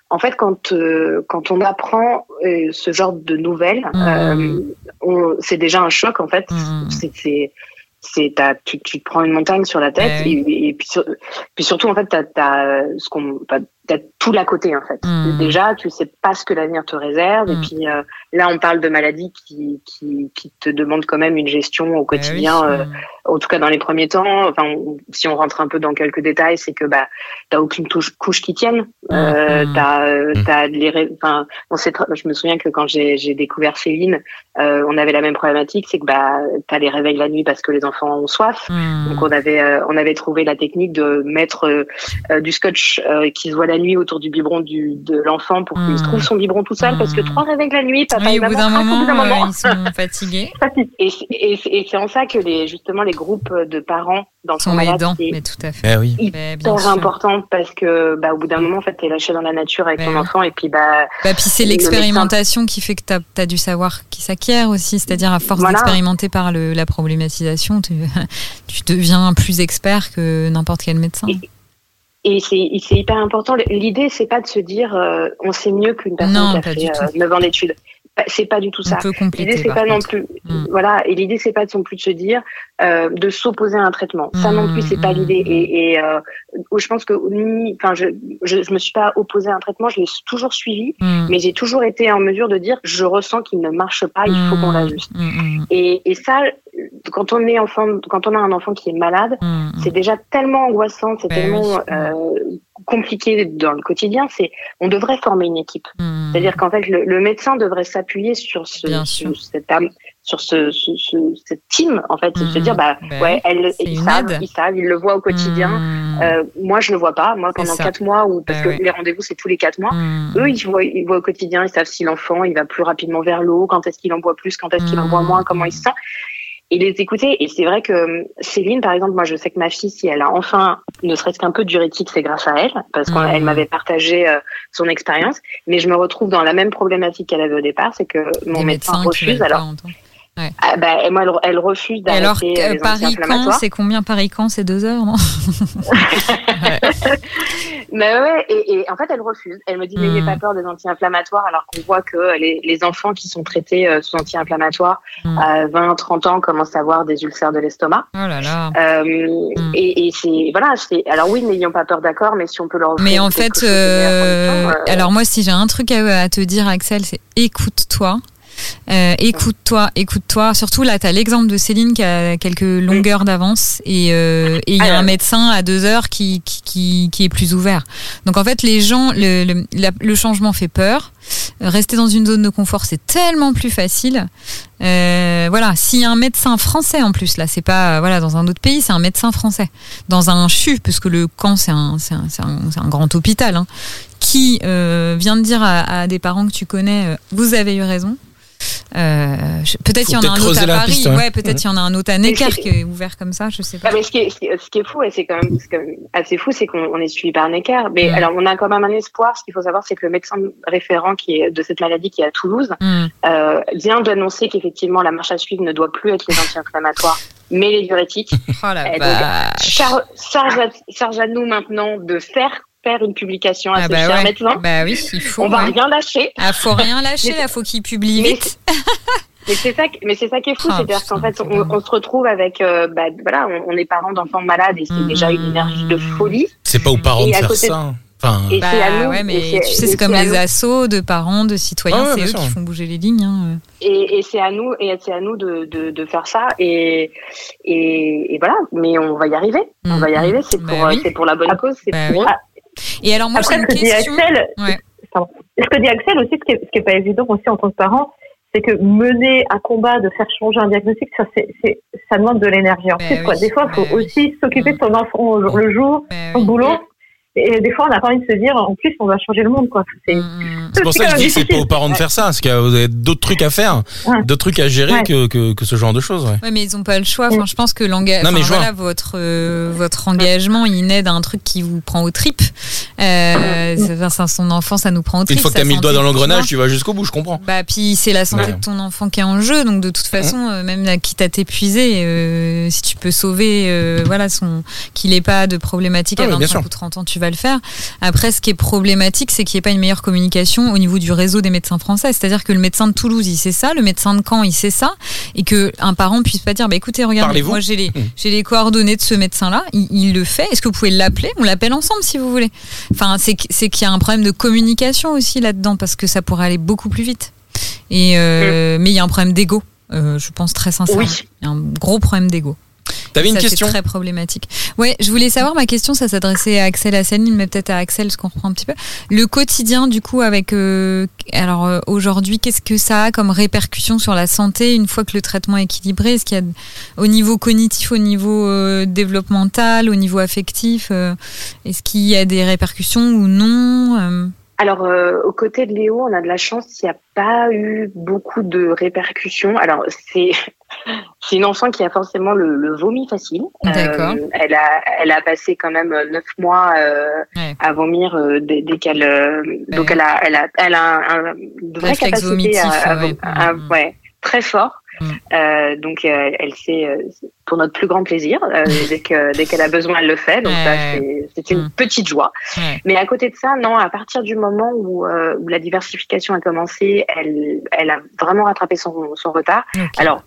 en fait quand, euh, quand on apprend euh, ce genre de nouvelles, Mm. euh, c'est déjà un choc en fait. Mm. C'est- C'est t'as- tu, tu te prends une montagne sur la tête Ouais, oui. et, et puis, sur- puis surtout en fait t'as as ce qu'on t'as- t'as tout l'à côté en fait. Mm. Déjà tu sais pas ce que l'avenir te réserve et Mm. puis euh, là on parle de maladies qui, qui qui te demandent quand même une gestion au quotidien. Oui. euh, en tout cas dans les premiers temps. Enfin, on- si on rentre un peu dans quelques détails, c'est que bah t'as aucune touche, couche qui tienne. Euh. T'as, euh, t'as les, enfin, on sait, tr- je me souviens que quand j'ai j'ai découvert Céline, euh, on avait la même problématique, c'est que bah t'as les réveils la nuit parce que les enfants ont soif. Donc on avait euh, on avait trouvé la technique de mettre euh, euh, du scotch euh, qui se voit la nuit autour du biberon du de l'enfant pour qu'il Mhm. trouve son biberon tout seul parce que Mhm. trois réveils la nuit, papa Oui, et maman au bout d'un moment, moment. euh, ils sont *laughs* fatigués, Et, c'est- et, c'est- et c'est en ça que les justement les groupes de parents d'enfants sont aidants, mais tout à fait. Eh oui. Hyper sûr. important parce que bah au bout d'un moment en fait t'es lâché dans la nature avec ton enfant et puis bah Bah, puis c'est Le l'expérimentation qui fait que tu as, du savoir qui s'acquiert aussi, c'est-à-dire à force Voilà. d'expérimenter par le, la problématisation, tu, *laughs* tu deviens plus expert que n'importe quel médecin. Et- et c'est hyper important. L'idée c'est pas de se dire euh, on sait mieux qu'une personne Non, qui a fait du euh, tout. 9 ans d'études. Bah, C'est pas du tout On ça. L'idée c'est pas non plus Mm. voilà et l'idée c'est pas non plus de se dire euh, de s'opposer à un traitement. Ça non plus c'est pas Mm, l'idée et, et euh, je pense que ni enfin je, je je me suis pas opposée à un traitement, je l'ai toujours suivi, Mm. mais j'ai toujours été en mesure de dire je ressens qu'il ne marche pas, il faut qu'on l'ajuste. Et, et ça, quand on est enfant, quand on a un enfant qui est malade, c'est déjà tellement angoissant, c'est Ben tellement euh, compliqué dans le quotidien. C'est, on devrait former une équipe. mm. C'est-à-dire qu'en fait, le, le médecin devrait s'appuyer sur ce, sûr. cette âme, sur ce, ce, ce- cette team en fait, c'est de se dire bah Ben ouais, elle, ils savent, ils savent, ils le voient au quotidien. Mm. Euh, moi, je le vois pas. Moi, pendant quatre mois ou parce Ben que oui. les rendez-vous c'est tous les quatre mois. Eux, ils voient, ils voient au quotidien, ils savent si l'enfant il va plus rapidement vers l'eau, quand est-ce qu'il en boit plus, quand est-ce qu'il en boit moins, comment il se sent. Et les écouter. Et c'est vrai que euh, Céline, par exemple, moi, je sais que ma fille, si elle a enfin, ne serait-ce qu'un peu de diurétique, c'est grâce à elle, parce qu'elle m'avait partagé euh, son expérience. Mais je me retrouve dans la même problématique qu'elle avait au départ, c'est que mon Des médecin refuse. Alors, entendre. ah, bah, elle, elle refuse Et alors, d'arrêter euh, anti-inflammatoires. c'est combien Paris-Camp C'est deux heures, non *laughs* *laughs* *laughs* Mais ouais, et, et, en fait, elle refuse. Elle me dit, n'ayez Mm. pas peur des anti-inflammatoires, alors qu'on voit que les, les enfants qui sont traités euh, sous anti-inflammatoires Mm. à 20, 30 ans commencent à avoir des ulcères de l'estomac. Oh là là. Euh, Mm. Et, et c'est, voilà, c'est, alors oui, n'ayons pas peur, d'accord, mais si on peut leur offrir Mais en fait, euh, euh, alors moi, si j'ai un truc à, à te dire, Axel, c'est écoute-toi. Euh, écoute-toi, écoute-toi. Surtout là, tu as l'exemple de Céline qui a quelques longueurs d'avance et euh, et il y a Alors. un médecin à deux heures qui, qui, qui, qui est plus ouvert. Donc en fait, les gens, le, le, la- le changement fait peur. Rester dans une zone de confort, c'est tellement plus facile. Euh, voilà, s'il y a un médecin français en plus, là, c'est pas voilà dans un autre pays, c'est un médecin français dans un CHU, parce que le camp c'est un, grand hôpital, hein, qui euh, vient de dire à, à des parents que tu connais, vous avez eu raison. Euh, peut-être il y en a un autre à Paris, piste, ouais. ouais, peut-être il y en a un autre à Necker qui est ouvert comme ça, je sais pas. Ah, mais ce qui est, ce qui est- ce qui est fou, et c'est quand même, c'est quand même assez fou, c'est qu'on on est suivi par Necker. Mais Mm. alors, on a quand même un espoir. Ce qu'il faut savoir, c'est que le médecin référent qui est de cette maladie, qui est à Toulouse, Hmm. euh, vient d'annoncer qu'effectivement, la marche à suivre ne doit plus être les anti-inflammatoires, mais les diurétiques. Oh la Eh, donc, à, charge à nous maintenant de faire faire une publication à Ah ce bah cher ouais. médecin. Bah oui, il faut. On va ouais. rien lâcher. Ah, faut rien *laughs* lâcher là, faut qu'il publie Mais vite. *laughs* Mais c'est ça, qui- mais c'est ça qui est fou, Ah, c'est-à-dire qu'en fait, on, on se retrouve avec, euh, bah, voilà, on, on est parents d'enfants malades et c'est Mm, déjà une énergie de folie. C'est pas aux parents Et de faire côté ça. Enfin, Et Bah c'est à nous. ouais, et mais c'est- tu sais, et c'est comme les assos de parents, de citoyens, Ah ouais, c'est eux sûr. qui font bouger les lignes. hein. Et, et c'est à nous, et c'est à nous de, de, de faire ça. Et, et, et voilà. Mais on va y arriver. On Mm, va y mm. arriver. C'est Bah pour, oui. c'est pour la bonne cause. C'est Bah pour oui. Et alors moi Après, ce que question. Axel, Ouais. ce que dit Axel aussi, ce qui est, ce qui est pas évident aussi en tant que parent, c'est que mener à combat de faire changer un diagnostic, ça, ça demande de l'énergie en Ben. Quoi. Des fois, il faut ben oui. aussi s'occuper de son enfant au jour le jour, Bah son oui. boulot. Et des fois, on n'a pas envie de se dire, en plus, on va changer le monde. Quoi. C'est, Mm, mm. c'est pour ça que je dis que c'est pas aux parents de faire ça, parce que vous avez d'autres trucs à faire, Ouais. d'autres trucs à gérer Ouais. que, que, que ce genre de choses. Ouais. Ouais, mais ils ont pas le choix. Enfin, je pense que l'engagement, Non, mais je vois. voilà, votre euh, votre engagement, il naît d'un truc qui vous prend aux tripes. Euh, c'est- enfin, son enfant, ça nous prend aux tripes. Une fois que t'as mis le doigt dans l'engrenage, tu vas jusqu'au bout, je comprends. Bah puis c'est la santé Ouais. de ton enfant qui est en jeu, donc de toute façon, euh, même là, quitte à t'épuiser, euh, si tu peux sauver, euh, voilà, son qu'il ait pas de problématique Ah à oui, bien 25 sûr. ou 30 ans, tu vas le faire. Après, ce qui est problématique, c'est qu'il n'y ait pas une meilleure communication au niveau du réseau des médecins français. C'est-à-dire que le médecin de Toulouse, il sait ça, le médecin de Caen, il sait ça, et que un parent puisse pas dire, bah écoutez, regardez, moi j'ai les, Mm. j'ai les coordonnées de ce médecin-là, il, il le fait. Est-ce que vous pouvez l'appeler? On l'appelle ensemble si vous voulez. Enfin, c'est qu'il y a un problème de communication aussi là-dedans parce que ça pourrait aller beaucoup plus vite. Et euh, mais il y a un problème d'ego. euh, je pense très sincèrement. Oui. Il y a un gros problème d'ego. T'avais une Ça, question C'est très problématique. Ouais, je voulais savoir ma question, ça s'adressait à Axel Asseline, mais peut-être à Axel, ce qu'on reprend un petit peu. Le quotidien, du coup, avec euh, alors euh, aujourd'hui, qu'est-ce que ça a comme répercussion sur la santé une fois que le traitement est équilibré? Est-ce qu'il y a au niveau cognitif, au niveau euh, développemental, au niveau affectif, est-ce qu'il y a des répercussions ou non Alors, euh, aux côtés de Léo, on a de la chance, il n'y a pas eu beaucoup de répercussions. Alors, c'est *laughs* c'est une enfant qui a forcément le, le vomi facile. D'accord. Euh, elle a elle a passé quand même neuf mois euh, Ouais. à vomir euh, dès, dès qu'elle euh, donc elle a elle a elle a un, un- une vraie Réflexe capacité vomitif, à, à- ouais. à- Mm. ouais, très fort. Mm. Euh, donc euh, elle sait euh, pour notre plus grand plaisir *laughs* dès que dès qu'elle a besoin elle le fait donc ça c'est une Mm. petite joie mais à côté de ça, non, à partir du moment où, où la diversification a commencé, elle, elle a vraiment rattrapé son, son retard. Alors,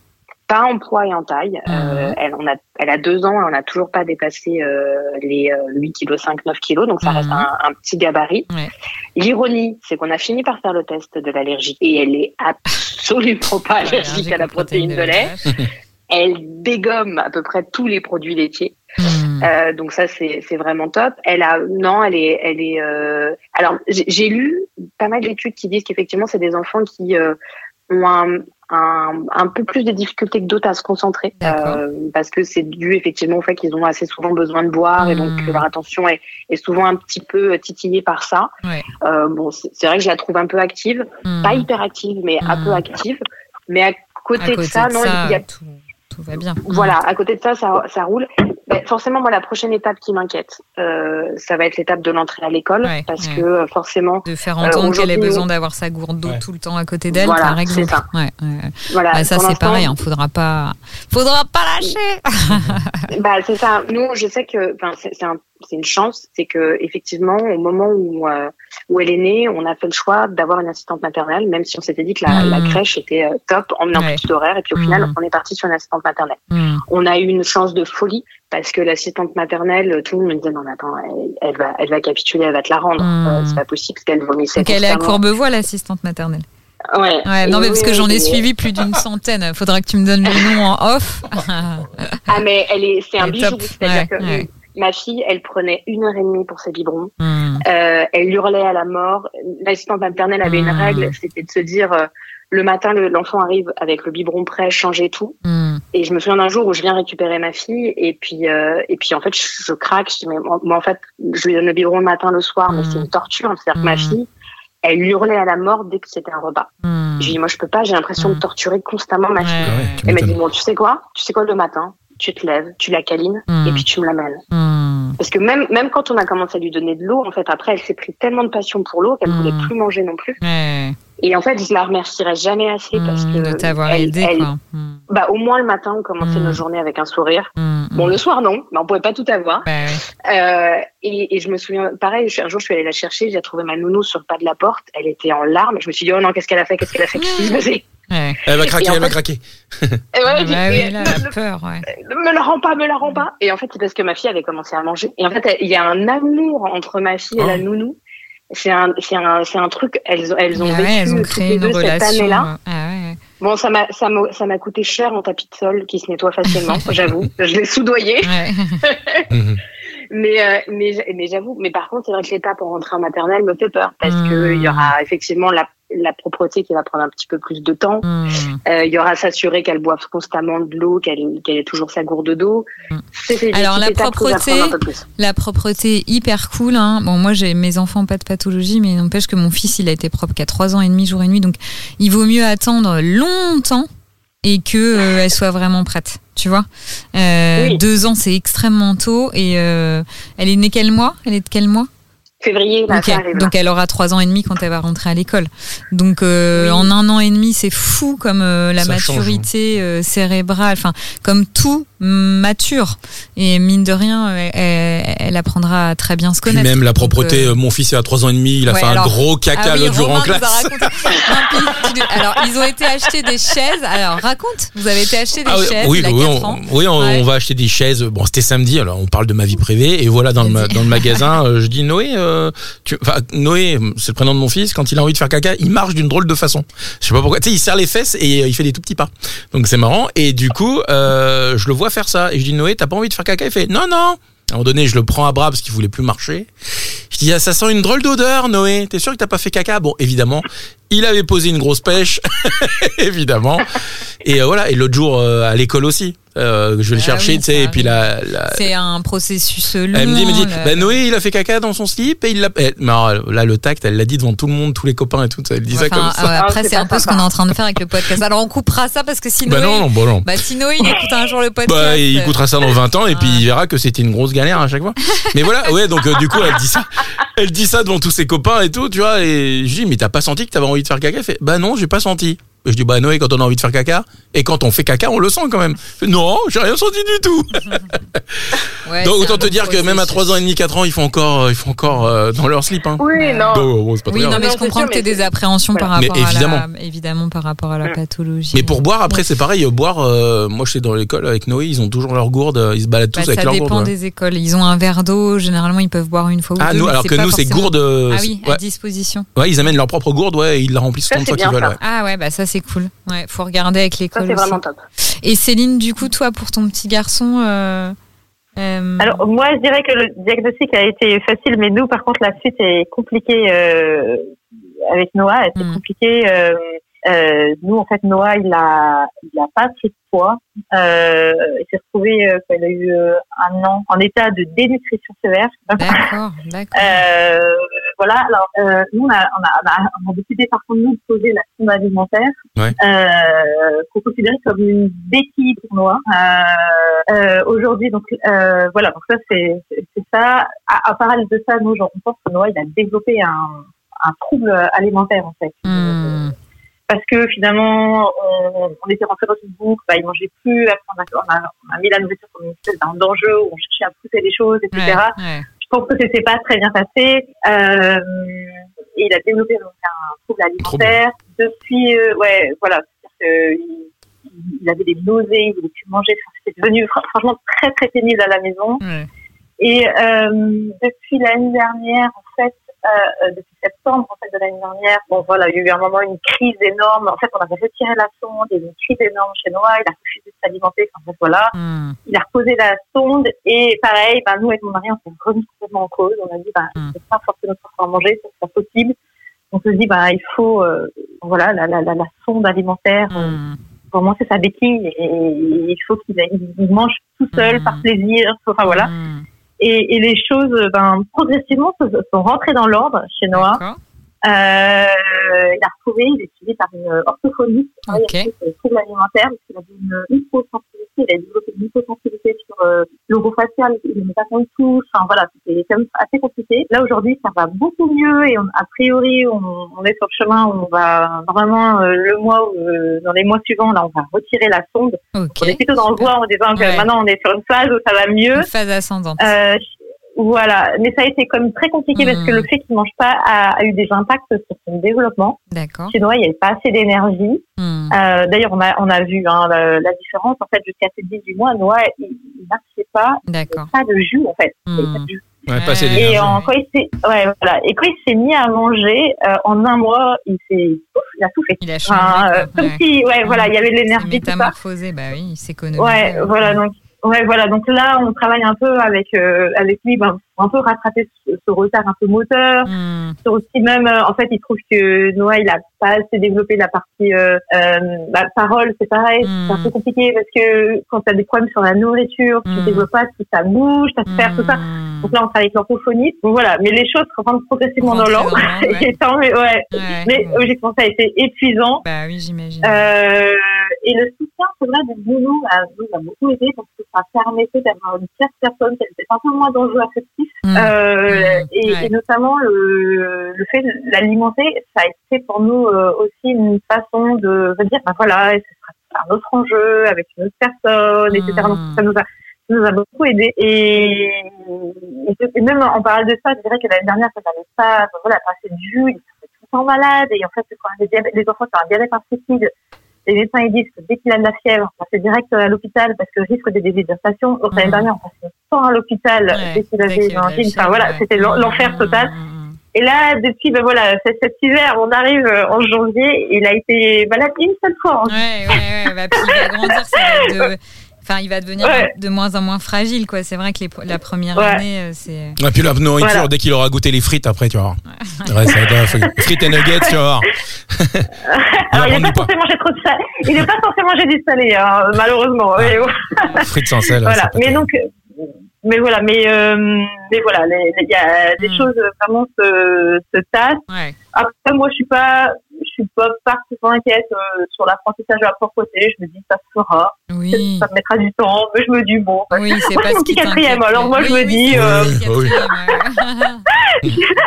pas en poids et en taille. Euh, Mhm. elle, on a, elle a deux ans et on n'a toujours pas dépassé euh, les euh, 8 kg, 5, 9 kg, donc ça reste un, un petit gabarit. Ouais. L'ironie, c'est qu'on a fini par faire le test de l'allergie et elle est absolument pas allergique à la protéine de lait. *laughs* Elle dégomme à peu près tous les produits laitiers. Hmm. Euh, donc ça c'est vraiment top. Elle a non, elle est elle est. euh, Alors j'ai j'ai lu pas mal d'études qui disent qu'effectivement c'est des enfants qui euh, ont un, un un peu plus de difficultés que d'autres à se concentrer euh, parce que c'est dû effectivement au fait qu'ils ont assez souvent besoin de boire et donc que leur attention est est souvent un petit peu titillée par ça. Ouais. Euh, bon c'est vrai que je la trouve un peu active, Hmm. pas hyper active mais un peu active. Mais à côté, À côté de ça, non, il y a tout tout va bien. Voilà, à côté de ça, ça, ça roule. Ben, forcément, moi, la prochaine étape qui m'inquiète, euh, ça va être l'étape de l'entrée à l'école, Ouais, parce ouais. que euh, forcément, De faire entendre qu'elle a aujourd'hui, besoin d'avoir sa gourde d'eau Ouais. tout le temps à côté d'elle, Voilà, par exemple. ça. Ouais, ouais. voilà. Bah, ça c'est pareil, hein, faudra pas, faudra pas lâcher. *laughs* Bah, c'est ça. Nous, je sais que, enfin, c'est c'est un, c'est une chance, c'est que effectivement, au moment où euh, où elle est née, on a fait le choix d'avoir une assistante maternelle, même si on s'était dit que la, Mm. la crèche était euh, top, en menant Ouais. plus d'horaires, et puis au Mm. final, on est parti sur une assistante maternelle. Hmm. On a eu une chance de folie parce que l'assistante maternelle, tout le monde me disait non, mais attends, elle, elle va, elle va capituler, elle va te la rendre. Mm. Euh, c'est pas possible parce qu'elle vomissait. Donc elle est à. Courbevoie, l'assistante maternelle. Ouais. Ouais, non mais oui, parce que oui, j'en ai oui. suivi plus d'une centaine. Faudra que tu me donnes le nom en off. Ah mais elle est, c'est un bijou. C'est-à-dire Ouais, que ouais. ma fille, elle prenait une heure et demie pour ses biberons. Hmm. Euh, elle hurlait à la mort. L'assistante maternelle avait une Mm. règle, c'était de se dire euh, le matin, le- l'enfant arrive avec le biberon prêt, changer tout. Hmm. Et je me souviens d'un jour où je viens récupérer ma fille et puis euh, et puis en fait je, je craque. Je dis mais moi, en fait je lui donne le biberon le matin, le soir, mais Mm. c'est une torture. C'est-à-dire que ma Mm. fille, elle hurlait à la mort dès que c'était un repas. Hmm. Je lui dis moi je peux pas, j'ai l'impression Mm. de torturer constamment ma fille. Ouais. Ah ouais, Elle m'a dit bon tu sais quoi, tu sais quoi le matin, tu te lèves, tu la câlines Mm. et puis tu me l'amènes. Parce que même même quand on a commencé à lui donner de l'eau, en fait après elle s'est pris tellement de passion pour l'eau qu'elle Mm. voulait plus manger non plus. Et en fait je la remercierai jamais assez parce Hmm, que de t'avoir elle- aidé elle- quoi. Hmm. bah au moins le matin on commençait Mm. nos journées avec un sourire. Hmm. Bon le soir non, mais on pouvait pas tout avoir. Bah ouais. Euh, et, et je me souviens, pareil, un jour je suis allée la chercher, j'ai trouvé ma nounou sur le pas de la porte, elle était en larmes, je me suis dit oh non qu'est-ce qu'elle a fait, qu'est-ce qu'elle a fait, qu'est-ce qui s'est passé? Ouais. Elle va craquer, elle va fait- craquer. Et *laughs* ouais, Ah bah fait, oui, là, ne, la peur, ouais. ne me la rends pas, me la rends pas. Et en fait c'est parce que ma fille avait commencé à manger. Et en fait il y a un amour entre ma fille et la Oh. nounou. C'est un, c'est un, c'est un truc. Elles, elles ont Ah vécu elles ont toutes créé les une deux cette relation. année-là. Ah ouais. Bon, ça m'a, ça m'a, ça m'a coûté cher en tapis de sol qui se nettoie facilement, *laughs* j'avoue. Je l'ai soudoyé. Ouais. *laughs* Mhm. Mais, euh, mais, mais j'avoue, mais par contre, c'est vrai que l'étape en rentrée en maternelle me fait peur parce Hmm. que il y aura effectivement la, la propreté qui va prendre un petit peu plus de temps. Hmm. Euh, il y aura s'assurer qu'elle boive constamment de l'eau, qu'elle, qu'elle ait toujours sa gourde d'eau. Hmm. Alors, la propreté. La propreté hyper cool. Hein. Bon, moi j'ai mes enfants pas de pathologie, mais n'empêche que mon fils il a été propre qu'à trois ans et demi jour et nuit, donc il vaut mieux attendre longtemps et que euh, elle soit vraiment prête. Tu vois, Euh, Oui. deux ans c'est extrêmement tôt et elle est née quel mois? Elle est de quel mois? Février, là, Ok, ça arrive. là. donc elle aura trois ans et demi quand elle va rentrer à l'école. Donc euh, Oui. en un an et demi, c'est fou comme euh, la Ça change, hein. maturité euh, cérébrale, enfin comme tout mature. Et mine de rien, elle, elle apprendra à très bien se Puis connaître. même la propreté, mon fils est à 3 ans et demi, il a Ouais, fait un gros caca ah oui, l'autre jour en Romain nous a classe. Non, puis, alors, ils ont été acheter des chaises. Alors, raconte, vous avez été acheter des Ah oui, chaises oui, il a oui, 4 on, ans. oui, on, Ouais. on va acheter des chaises. Bon, c'était samedi, alors on parle de ma vie privée. Et voilà, dans le, dans magasin, *laughs* je dis Noé, euh, Noé, c'est le prénom de mon fils, quand il a envie de faire caca, il marche d'une drôle de façon. Je sais pas pourquoi. Tu sais, il serre les fesses et euh, il fait des tout petits pas. Donc c'est marrant. Et du coup, euh, je le vois faire ça. Et je dis Noé, t'as pas envie de faire caca? Il fait non, non. À un moment donné, je le prends à bras parce qu'il voulait plus marcher. Je dis, ah, ça sent une drôle d'odeur, Noé. T'es sûr que t'as pas fait caca? Bon, évidemment, il avait posé une grosse pêche, *laughs* évidemment. Et voilà. Et l'autre jour à l'école aussi, euh, je vais le Ah chercher, oui, tu sais. Et puis la, la, C'est un processus long. elle me dit, elle me dit, bah, Noé, il a fait caca dans son slip et il l'a. eh, Mais alors, là, le tact, elle l'a dit devant tout le monde, tous les copains et tout. Elle dit ça comme ça. ouais, après, Ah, c'est un peu ce qu'on est en train de faire avec le podcast. Alors, on coupera ça parce que sinon. Bah non, non, bon non. Bah, sinon, il écoute un jour le podcast. Bah, il euh, écoutera ça dans 20 ans et puis il verra que c'était une grosse galère à chaque fois. *laughs* Mais voilà, ouais, donc euh, du coup, elle dit ça. Elle dit ça devant tous ses copains et tout, tu vois. Et je dis, mais t'as pas senti que t'avais envie de faire caca? Fait, bah non, j'ai pas senti. Je dis, bah Noé, quand on a envie de faire caca, et quand on fait caca, on le sent quand même. Non, j'ai rien senti du tout. *laughs* ouais, Donc autant te bon dire que même à processus. 3 ans et demi, 4 ans, ils font encore, euh, ils font encore euh, dans leur slip. Hein. Oui, non. Donc, bon, c'est pas très Oui, non, mais Non, je comprends sûr, que tu mais des appréhensions par Mais rapport évidemment. à la, évidemment par rapport à la pathologie. Mais pour boire, après, c'est pareil. Boire, euh, moi, je sais dans l'école avec Noé, ils ont toujours leur gourde. Ils se baladent tous Bah, avec ça leur dépend gourde. ouais. des écoles. Ils ont un verre d'eau. Généralement, ils peuvent boire une fois ou Ah, deux. nous, mais alors que nous, c'est gourde. Ah oui, à disposition. Ouais, ils amènent leur propre gourde, ouais, et ils la remplissent Ça, autant de c'est fois qu'ils veulent. ça. Ah ouais, bah ça c'est cool. Ouais, faut regarder avec Ça, l'école c'est vraiment top. Et Céline, du coup, toi, pour ton petit garçon, euh, euh, Alors moi, je dirais que le diagnostic a été facile, mais nous, par contre, la suite est compliquée euh, avec Noah. C'est Mm. compliqué. Euh, nous, en fait, Noah, il a, il a pas pris de poids. Euh, il s'est retrouvé euh, quand il a eu euh, un an en état de dénutrition sévère. d'accord, *laughs* d'accord. Euh, voilà. Alors, euh, nous, on a, on, a, on, a, on a décidé par contre nous de poser la sonde alimentaire, Ouais. euh, qu'on considérait comme une béquille pour euh, Aujourd'hui, donc euh, voilà, donc ça c'est c'est c'est ça. À, à parallèle de ça, nous, genre, on pense que Noah, il a développé un, un trouble alimentaire en fait. Hmm. Parce que finalement, on, on était rentré dans une boucle, bah, il mangeait plus, après on a, on a, on a mis la nourriture comme une espèce d'enjeu où on cherchait à pousser les choses, etc Ouais, ouais. je pense que ça s'est pas très bien passé. Euh, et il a développé donc un trouble alimentaire. Depuis, euh, ouais, voilà, c'est-à-dire que il, avait des nausées, il voulait plus manger. C'était devenu fr- franchement très très pénible à la maison. Ouais. Et euh, depuis l'année dernière, en fait, euh, euh, depuis septembre en fait de l'année dernière, bon voilà, il y a eu un moment une crise énorme. En fait, on avait retiré la sonde, il y a eu une crise énorme chez Noah, il a refusé de s'alimenter. Enfin bref, voilà Hmm. il a reposé la sonde et pareil, ben, nous avec mon mari, on s'est remis complètement en cause. On a dit, ben, Mm. c'est pas forcément notre enfant à manger, c'est pas possible. On se dit, ben, il faut, euh, voilà, la, la, la, la sonde alimentaire, Hmm. pour moi, c'est sa béquille et, et il faut qu'il il- il mange tout seul, Mm. par plaisir. Enfin, voilà. Hmm. Et, et les choses, ben, progressivement, sont rentrées dans l'ordre chez Noah. Euh, il a retrouvé, il est suivi par une orthophoniste qui travaille Ok. avec les troubles alimentaires, parce qu'il avait une hyposensibilité, il a développé une hyposensibilité sur euh, l'orofacial, il n'aimait pas qu'on touche, enfin voilà, c'était quand même assez compliqué. Là aujourd'hui, ça va beaucoup mieux et on, a priori, on, on est sur le chemin où on va normalement euh, le mois, euh, dans les mois suivants, là, on va retirer la sonde. On est plutôt dans le voie en disant que Ouais. maintenant on est sur une phase où ça va mieux. Une phase ascendante. Voilà, mais ça a été comme très compliqué parce que Mhm. le fait qu'il mange pas a, a eu des impacts sur son développement. D'accord. Chez Noah, il n'y avait pas assez d'énergie. Hmm. Euh, D'ailleurs, on a, on a vu hein, la, la différence. En fait, jusqu'à ces 18 mois, Noah, il, n'arrivait pas, il D'accord. n'avait pas de jus, en fait. Il avait Hmm. pas de jus. Ouais, l'énergie. Et en, quand il s'est, ouais, voilà. Et quand il s'est mis à manger, euh, en un mois, il s'est, il a tout fait. Il a changé. Enfin, euh, comme Ouais. si, ouais, voilà, il y avait de l'énergie, métamorphosé, bah oui, il s'économise. Ouais, voilà, donc, ouais, voilà, donc là, on travaille un peu avec, euh, avec lui, ben, pour un peu rattraper ce, ce retard un peu moteur. Hmm. Sur aussi même, euh, en fait, il trouve que Noah, il a pas assez développé la partie euh, euh, bah, parole, c'est pareil, Mm. c'est un peu compliqué parce que quand tu as des problèmes sur la nourriture, tu développes pas tout ça bouge, ta sphère, tout ça. Hmm. Donc là, on travaille avec l'orthophonie. Donc voilà, mais les choses rentrent progressivement dans l'ordre. dans ouais. *laughs* Et tant mieux, ouais. Ouais, Mais ouais. logiquement, ça a été épuisant. Bah oui, j'imagine. Euh, et le soutien, c'est vrai, du boulot bah, nous a beaucoup aidé parce que ça permettait d'avoir une tierce personne qui peut-être un peu moins d'enjeux affectifs. Hmm. Euh, Mm, et, ouais. et notamment le, le fait de l'alimenter, ça a été pour nous euh, aussi une façon de, de dire, ben voilà, ce sera un autre enjeu avec une autre personne, etc. Donc ça nous a ça nous a beaucoup aidé et, même en parlant de ça, je dirais que l'année dernière, ça n'avait pas, voilà, pas assez de jus, ils étaient tout le temps malades et en fait, quand les, les enfants ont un diabète insipide, les médecins ils disent que dès qu'il a de la fièvre, on passe direct à l'hôpital parce que risque de déshydratation. Donc l'année Mhm. dernière, on passait tant à l'hôpital Ouais, dès qu'il avait une angine. Enfin voilà, ouais. c'était l'en- l'enfer Hmm, total. Et là, depuis, ben voilà, cet hiver, on arrive euh, en janvier, il a été malade une seule fois. hein. Ouais, ouais, ouais. Bah, puis il va grandir, ça va être *laughs* de- Enfin, il va devenir Ouais. de moins en moins fragile, quoi. C'est vrai que les- la première Ouais. année, euh, c'est. Et puis la nourriture, Voilà. dès qu'il aura goûté les frites, après, tu voir. Ouais, ça va être- frites et nuggets, tu vas voir. *laughs* Alors, il n'est pas censé manger trop de salé. Il n'est pas censé manger du salé, hein, malheureusement. Ah. Frites sans sel. voilà. c'est pas Mais terrible. donc, euh, mais voilà, mais, euh, mais voilà, il y a des Mm. choses euh, vraiment se, se tassent. Ouais. Après, moi, je suis pas, je suis pas particulièrement inquiète euh, sur l'apprentissage de la propreté. Je me dis, ça se fera. Oui. Ça me mettra du temps, mais je me dis, bon. Oui, c'est pas mon ce qui petit quatrième, alors moi, je Oui, me oui, dis, euh. *laughs*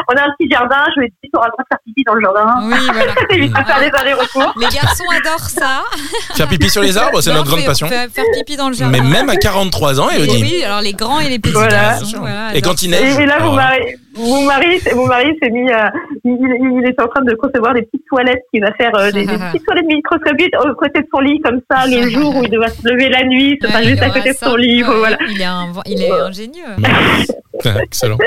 On a un petit jardin, je me dis, tu auras le droit de faire pipi dans le jardin. Oui, voilà. Ça évite de faire des allers-retours. Les garçons adorent ça. *laughs* Faire pipi sur les arbres, c'est notre grande passion. Faire, pipi dans le jardin. Mais même à 43 ans, Elodie. Oui, alors les grands et les petits Voilà. garçons. Voilà, Et quand neige, Et, là, alors, mon mari, mon mari, mon mari s'est mis, euh, il, il- il était en train de concevoir des petites toilettes qu'il va faire, euh, des, des petites toilettes microscopiques au côté de son lit, comme ça, le *laughs* jour où il devait se lever la nuit, Ouais, juste il à côté de son lit, Ouais, voilà. Il est, inv- il est ingénieux. *laughs* Excellent.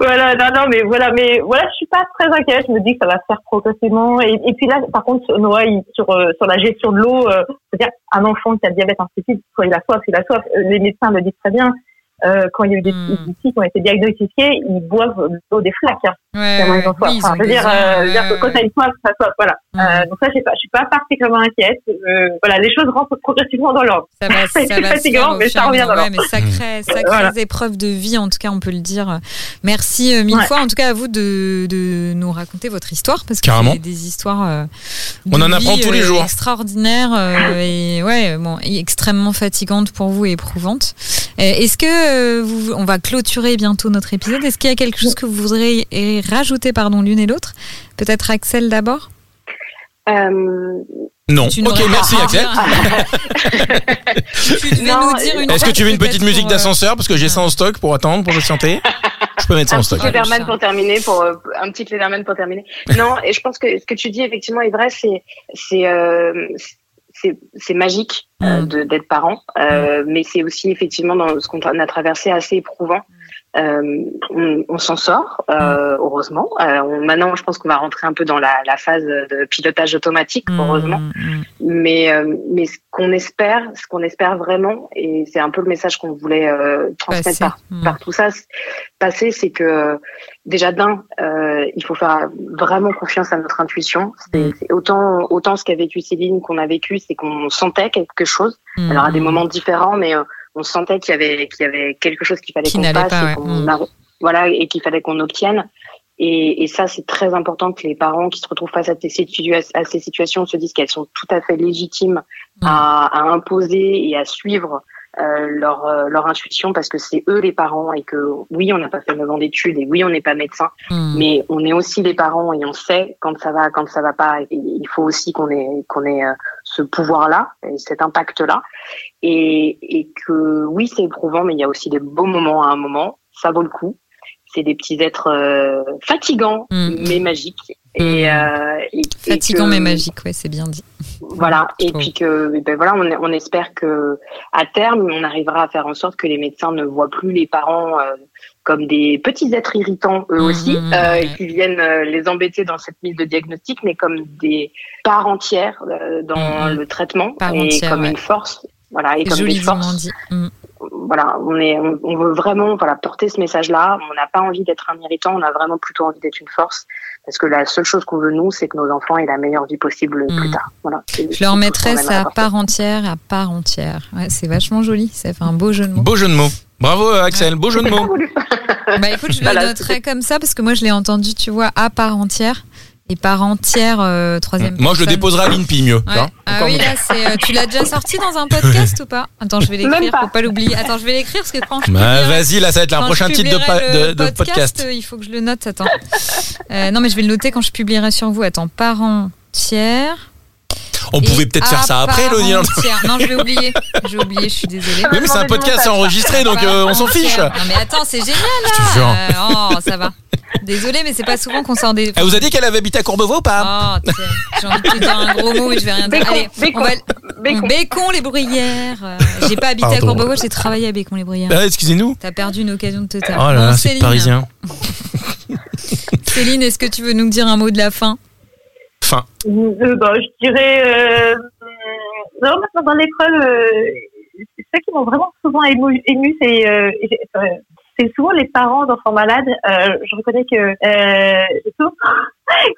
Voilà, non, non, mais voilà, mais voilà, je suis pas très inquiète, je me dis que ça va se faire progressivement. Et, et puis là, par contre, Noah, il- sur, euh, sur la gestion de l'eau, euh, c'est-à-dire un enfant qui a le diabète insipide, soit il a soif, il a soif, euh, les médecins le disent très bien, euh, quand il y a eu des, Hmm. petits qui ont été diagnostiqués, ils boivent l'eau des flaques. Hein, Ouais, ouais. Oui, Enfin, ont je veux dire, euh, dire que quand t'as une soif, ça soif, voilà. Hmm. Euh, donc ça, je je suis pas particulièrement inquiète. Euh, voilà, les choses rentrent progressivement dans l'ordre. Ça va, *laughs* C'est ça plus va fatigant, mais ça revient dans Ouais, mais sacrées, sacrées Voilà. épreuves de vie, en tout cas, on peut le dire. Merci euh, mille Ouais. fois, en tout cas, à vous de, de nous raconter votre histoire, parce que Carrément. c'est des histoires. euh, de On en vie, apprend tous les euh, jours. Extraordinaires euh, et ouais, bon, extrêmement fatigantes pour vous et éprouvantes. Euh, Est-ce que euh, vous, on va clôturer bientôt notre épisode Est-ce qu'il y a quelque chose que vous voudriez rajouter, pardon, l'une et l'autre? Peut-être Axel d'abord? Euh, Non. Ok, merci à Axel. Est-ce que tu veux une petite musique euh, d'ascenseur? Parce que j'ai ça en stock pour attendre pour chanter Je peux mettre ça un en petit stock. Ah, Cléberman chat. pour terminer, pour euh, un petit pour terminer. Non, et je pense que ce que tu dis effectivement est vrai, c'est c'est c'est c'est magique euh, Mm. de d'être parent, euh, mais c'est aussi effectivement dans ce qu'on a traversé assez éprouvant. Euh, on on s'en sort, euh, heureusement. Euh, on- maintenant, je pense qu'on va rentrer un peu dans la, la phase de pilotage automatique, mm, heureusement. mm, Mais euh, mais ce qu'on espère, ce qu'on espère vraiment, et c'est un peu le message qu'on voulait euh, transmettre par Mm. par tout ça passer, c'est que déjà d'un, euh, il faut faire vraiment confiance à notre intuition. C'est Mm. autant autant ce qu'a vécu Céline qu'on a vécu, c'est qu'on sentait quelque chose. mm, Alors à des mm. moments différents, mais euh, on sentait qu'il y avait qu'il y avait quelque chose qu'il fallait qu'on n'allait fasse pas, et ouais. Mm. voilà et qu'il fallait qu'on obtienne. Et, et ça, c'est très important que les parents qui se retrouvent face à, ces situa- à ces situations se disent qu'elles sont tout à fait légitimes Mm. à, à imposer et à suivre euh, leur, euh, leur intuition parce que c'est eux les parents et que oui, on n'a pas fait 9 ans d'études et oui, on n'est pas médecin, Mm. mais on est aussi les parents et on sait quand ça va, quand ça va pas. Et il faut aussi qu'on ait, qu'on ait euh, ce pouvoir-là et cet impact-là. Et, et que oui, c'est éprouvant, mais il y a aussi des beaux moments à un moment. Ça vaut le coup. C'est des petits êtres euh, fatigants, Mm. mais magiques. Et, euh, et- et Fatigant que- mais magique, ouais, c'est bien dit. voilà, *laughs* et puis que ben voilà, on, on espère que à terme, on arrivera à faire en sorte que les médecins ne voient plus les parents euh, comme des petits êtres irritants eux Mhm, aussi, mhm, euh, qui viennent euh, les embêter dans cette mise de diagnostic, mais comme des parts entières euh, dans Mhm. le traitement Part et entière, comme ouais. une force. Voilà, et comme des joliment forces dit. Mm. voilà, on est, on, on veut vraiment, voilà, porter ce message-là. On n'a pas envie d'être un irritant, on a vraiment plutôt envie d'être une force, parce que la seule chose qu'on veut nous, c'est que nos enfants aient la meilleure vie possible plus tard. Voilà. Leur ça à part entière, à part entière. Ouais, c'est vachement joli. Ça fait un beau jeu de mots. Beau jeu de mots. Bravo Axel, beau jeu de mots. *laughs* Bah écoute, je le Voilà, noterai comme ça parce que moi je l'ai entendu, tu vois, à part entière et part entière euh, troisième. Moi je le déposerai à l'INPI mieux. Ouais. vois. Ah oui, mieux. là, c'est. euh, tu l'as déjà sorti dans un podcast ou pas? Attends, je vais l'écrire pour pas l'oublier. Attends, je vais l'écrire parce que quand je. Bah, vas-y, là ça va être un prochain titre de, publierai pa- le de- de podcast. euh, Il faut que je le note. Attends. Euh, non, mais je vais le noter quand je publierai sur vous. Attends, part entière. On et pouvait peut-être faire ça après, Elodie. Non, je vais oublier. Je vais oublier, je suis désolée. Oui, mais c'est un podcast, c'est enregistré, donc euh, on s'en fiche. Non mais attends, c'est génial là. Euh, oh, ça va. Désolée, mais c'est pas souvent qu'on sort des. Elle vous a dit qu'elle avait habité à Courbevoie ou pas Oh, tiens, j'ai envie de te dire un gros mot, mais je vais rien dire. Bécon, Allez, bécon, on va. bécon. Bécon, les bruyères. Euh, j'ai pas habité à. Courbevoie, j'ai travaillé à Bécon les bruyères. Ah, Excusez-nous. T'as perdu une occasion de te taire. Oh là là, c'est Céline, parisien. *laughs* Céline, est-ce que tu veux nous dire un mot de la fin? Fin. Euh, bah, je dirais, euh, non, maintenant dans l'école, euh, ceux qui m'ont vraiment souvent ému, ému c'est, euh, euh, c'est souvent les parents d'enfants malades. Euh, je reconnais que euh, souvent,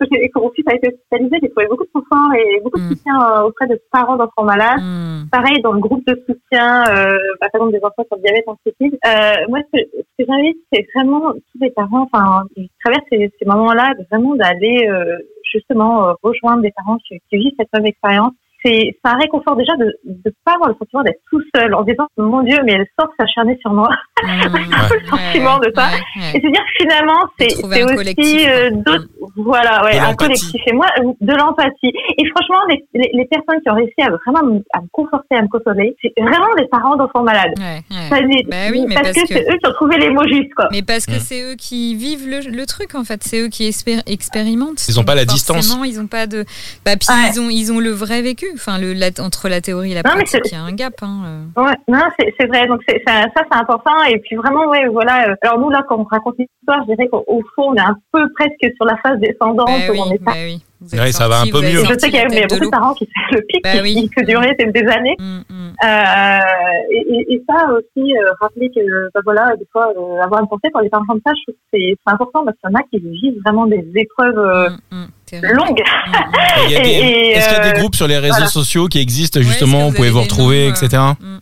quand, mon fils a été hospitalisé, j'ai trouvé beaucoup de confort et beaucoup de Mm. soutien auprès de parents d'enfants malades. Hmm, Pareil, dans le groupe de soutien, euh, par exemple des enfants sur le diabète insipide, euh, moi, ce que, ce que j'invite, c'est vraiment tous les parents, enfin, qui traversent ces, ces moments-là, vraiment d'aller euh, justement euh, rejoindre des parents qui, qui vivent cette même expérience. C'est un réconfort déjà de ne pas avoir le sentiment d'être tout seul en se disant mon Dieu, mais elle sort s'acharner sur moi. *laughs* hmm, le sentiment de ça. ouais, ouais. Et se dire que finalement, c'est aussi euh, voilà, ouais, De un l'empathie. collectif. Et moi, de l'empathie. Et franchement, les, les, les personnes qui ont réussi à vraiment me, à me conforter, à me consoler, c'est vraiment des parents d'enfants malades. Ouais, ouais. Ça, les- Bah oui, mais parce, parce que, que- c'est eux qui ont trouvé les mots justes, quoi. Mais parce que Mm. c'est eux qui vivent le, le truc en fait, c'est eux qui expérimentent. Ils ont pas la distance. Ils ont pas de. Bah puis Ouais. ils ont ils ont le vrai vécu. Enfin le la- entre la théorie et la Non, pratique, il y a un gap. Hein. euh. Ouais, non, c'est vrai. Donc ça, ça c'est important. Et puis vraiment, ouais, voilà. euh, Alors nous là, quand on raconte l'histoire, je dirais qu'au au fond, on est un peu presque sur la phase descendante. Bah où oui, on est bah oui. Ouais, ça va un peu mieux. Je sais qu'il y a, beaucoup de parents qui *laughs* le pic Bah qui, oui. qui peut durer des années. Mm, mm. Euh, et, ça aussi, euh, rappeler que bah voilà, des fois, euh, avoir une pensée pour les parents comme ça, je trouve que c'est important parce qu'il y en a qui vivent vraiment des épreuves euh, Mm, mm. Longues. *laughs* Est-ce qu'il y a des groupes sur les réseaux voilà. sociaux qui existent justement, vous vous pouvez vous retrouver, noms, etc. Mm.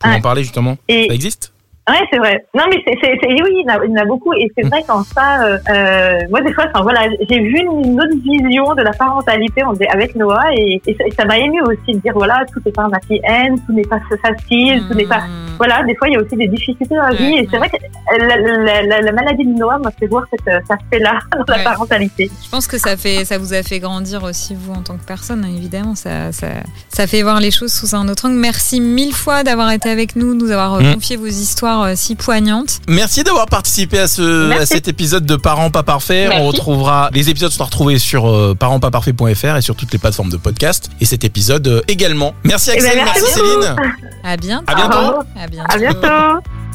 Pour Ouais. en parler justement Et Ça existe? Ouais, c'est vrai. Non, mais c'est c'est- c'est- oui, il y, en a, il y en a beaucoup. Et c'est vrai qu'en ça, euh, euh, moi des fois, enfin voilà, j'ai vu une autre vision de la parentalité avec Noah et, et ça- et ça m'a ému aussi de dire voilà, tout n'est pas un happy end, tout n'est pas facile, tout n'est pas Mm. voilà, des fois, il y a aussi des difficultés dans la vie. Et c'est vrai que la, la- la- la maladie de Noah m'a fait voir cet, euh, cet aspect-là *laughs* dans la parentalité. Je pense que ça fait, ça vous a fait grandir aussi vous en tant que personne, hein, évidemment. Ça, ça, ça fait voir les choses sous un autre angle. Merci mille fois d'avoir été avec nous, de nous avoir euh, Mm. confié vos histoires euh, si poignantes. Merci d'avoir participé à, ce, à cet épisode de Parents pas parfaits. Merci. On retrouvera les épisodes sont à retrouver sur euh, parentspaparfaits.fr et sur toutes les plateformes de podcast et cet épisode euh, également. Merci Eh ben, Axel, merci merci beaucoup. Céline. À bientôt. À bientôt. À bientôt. À bientôt.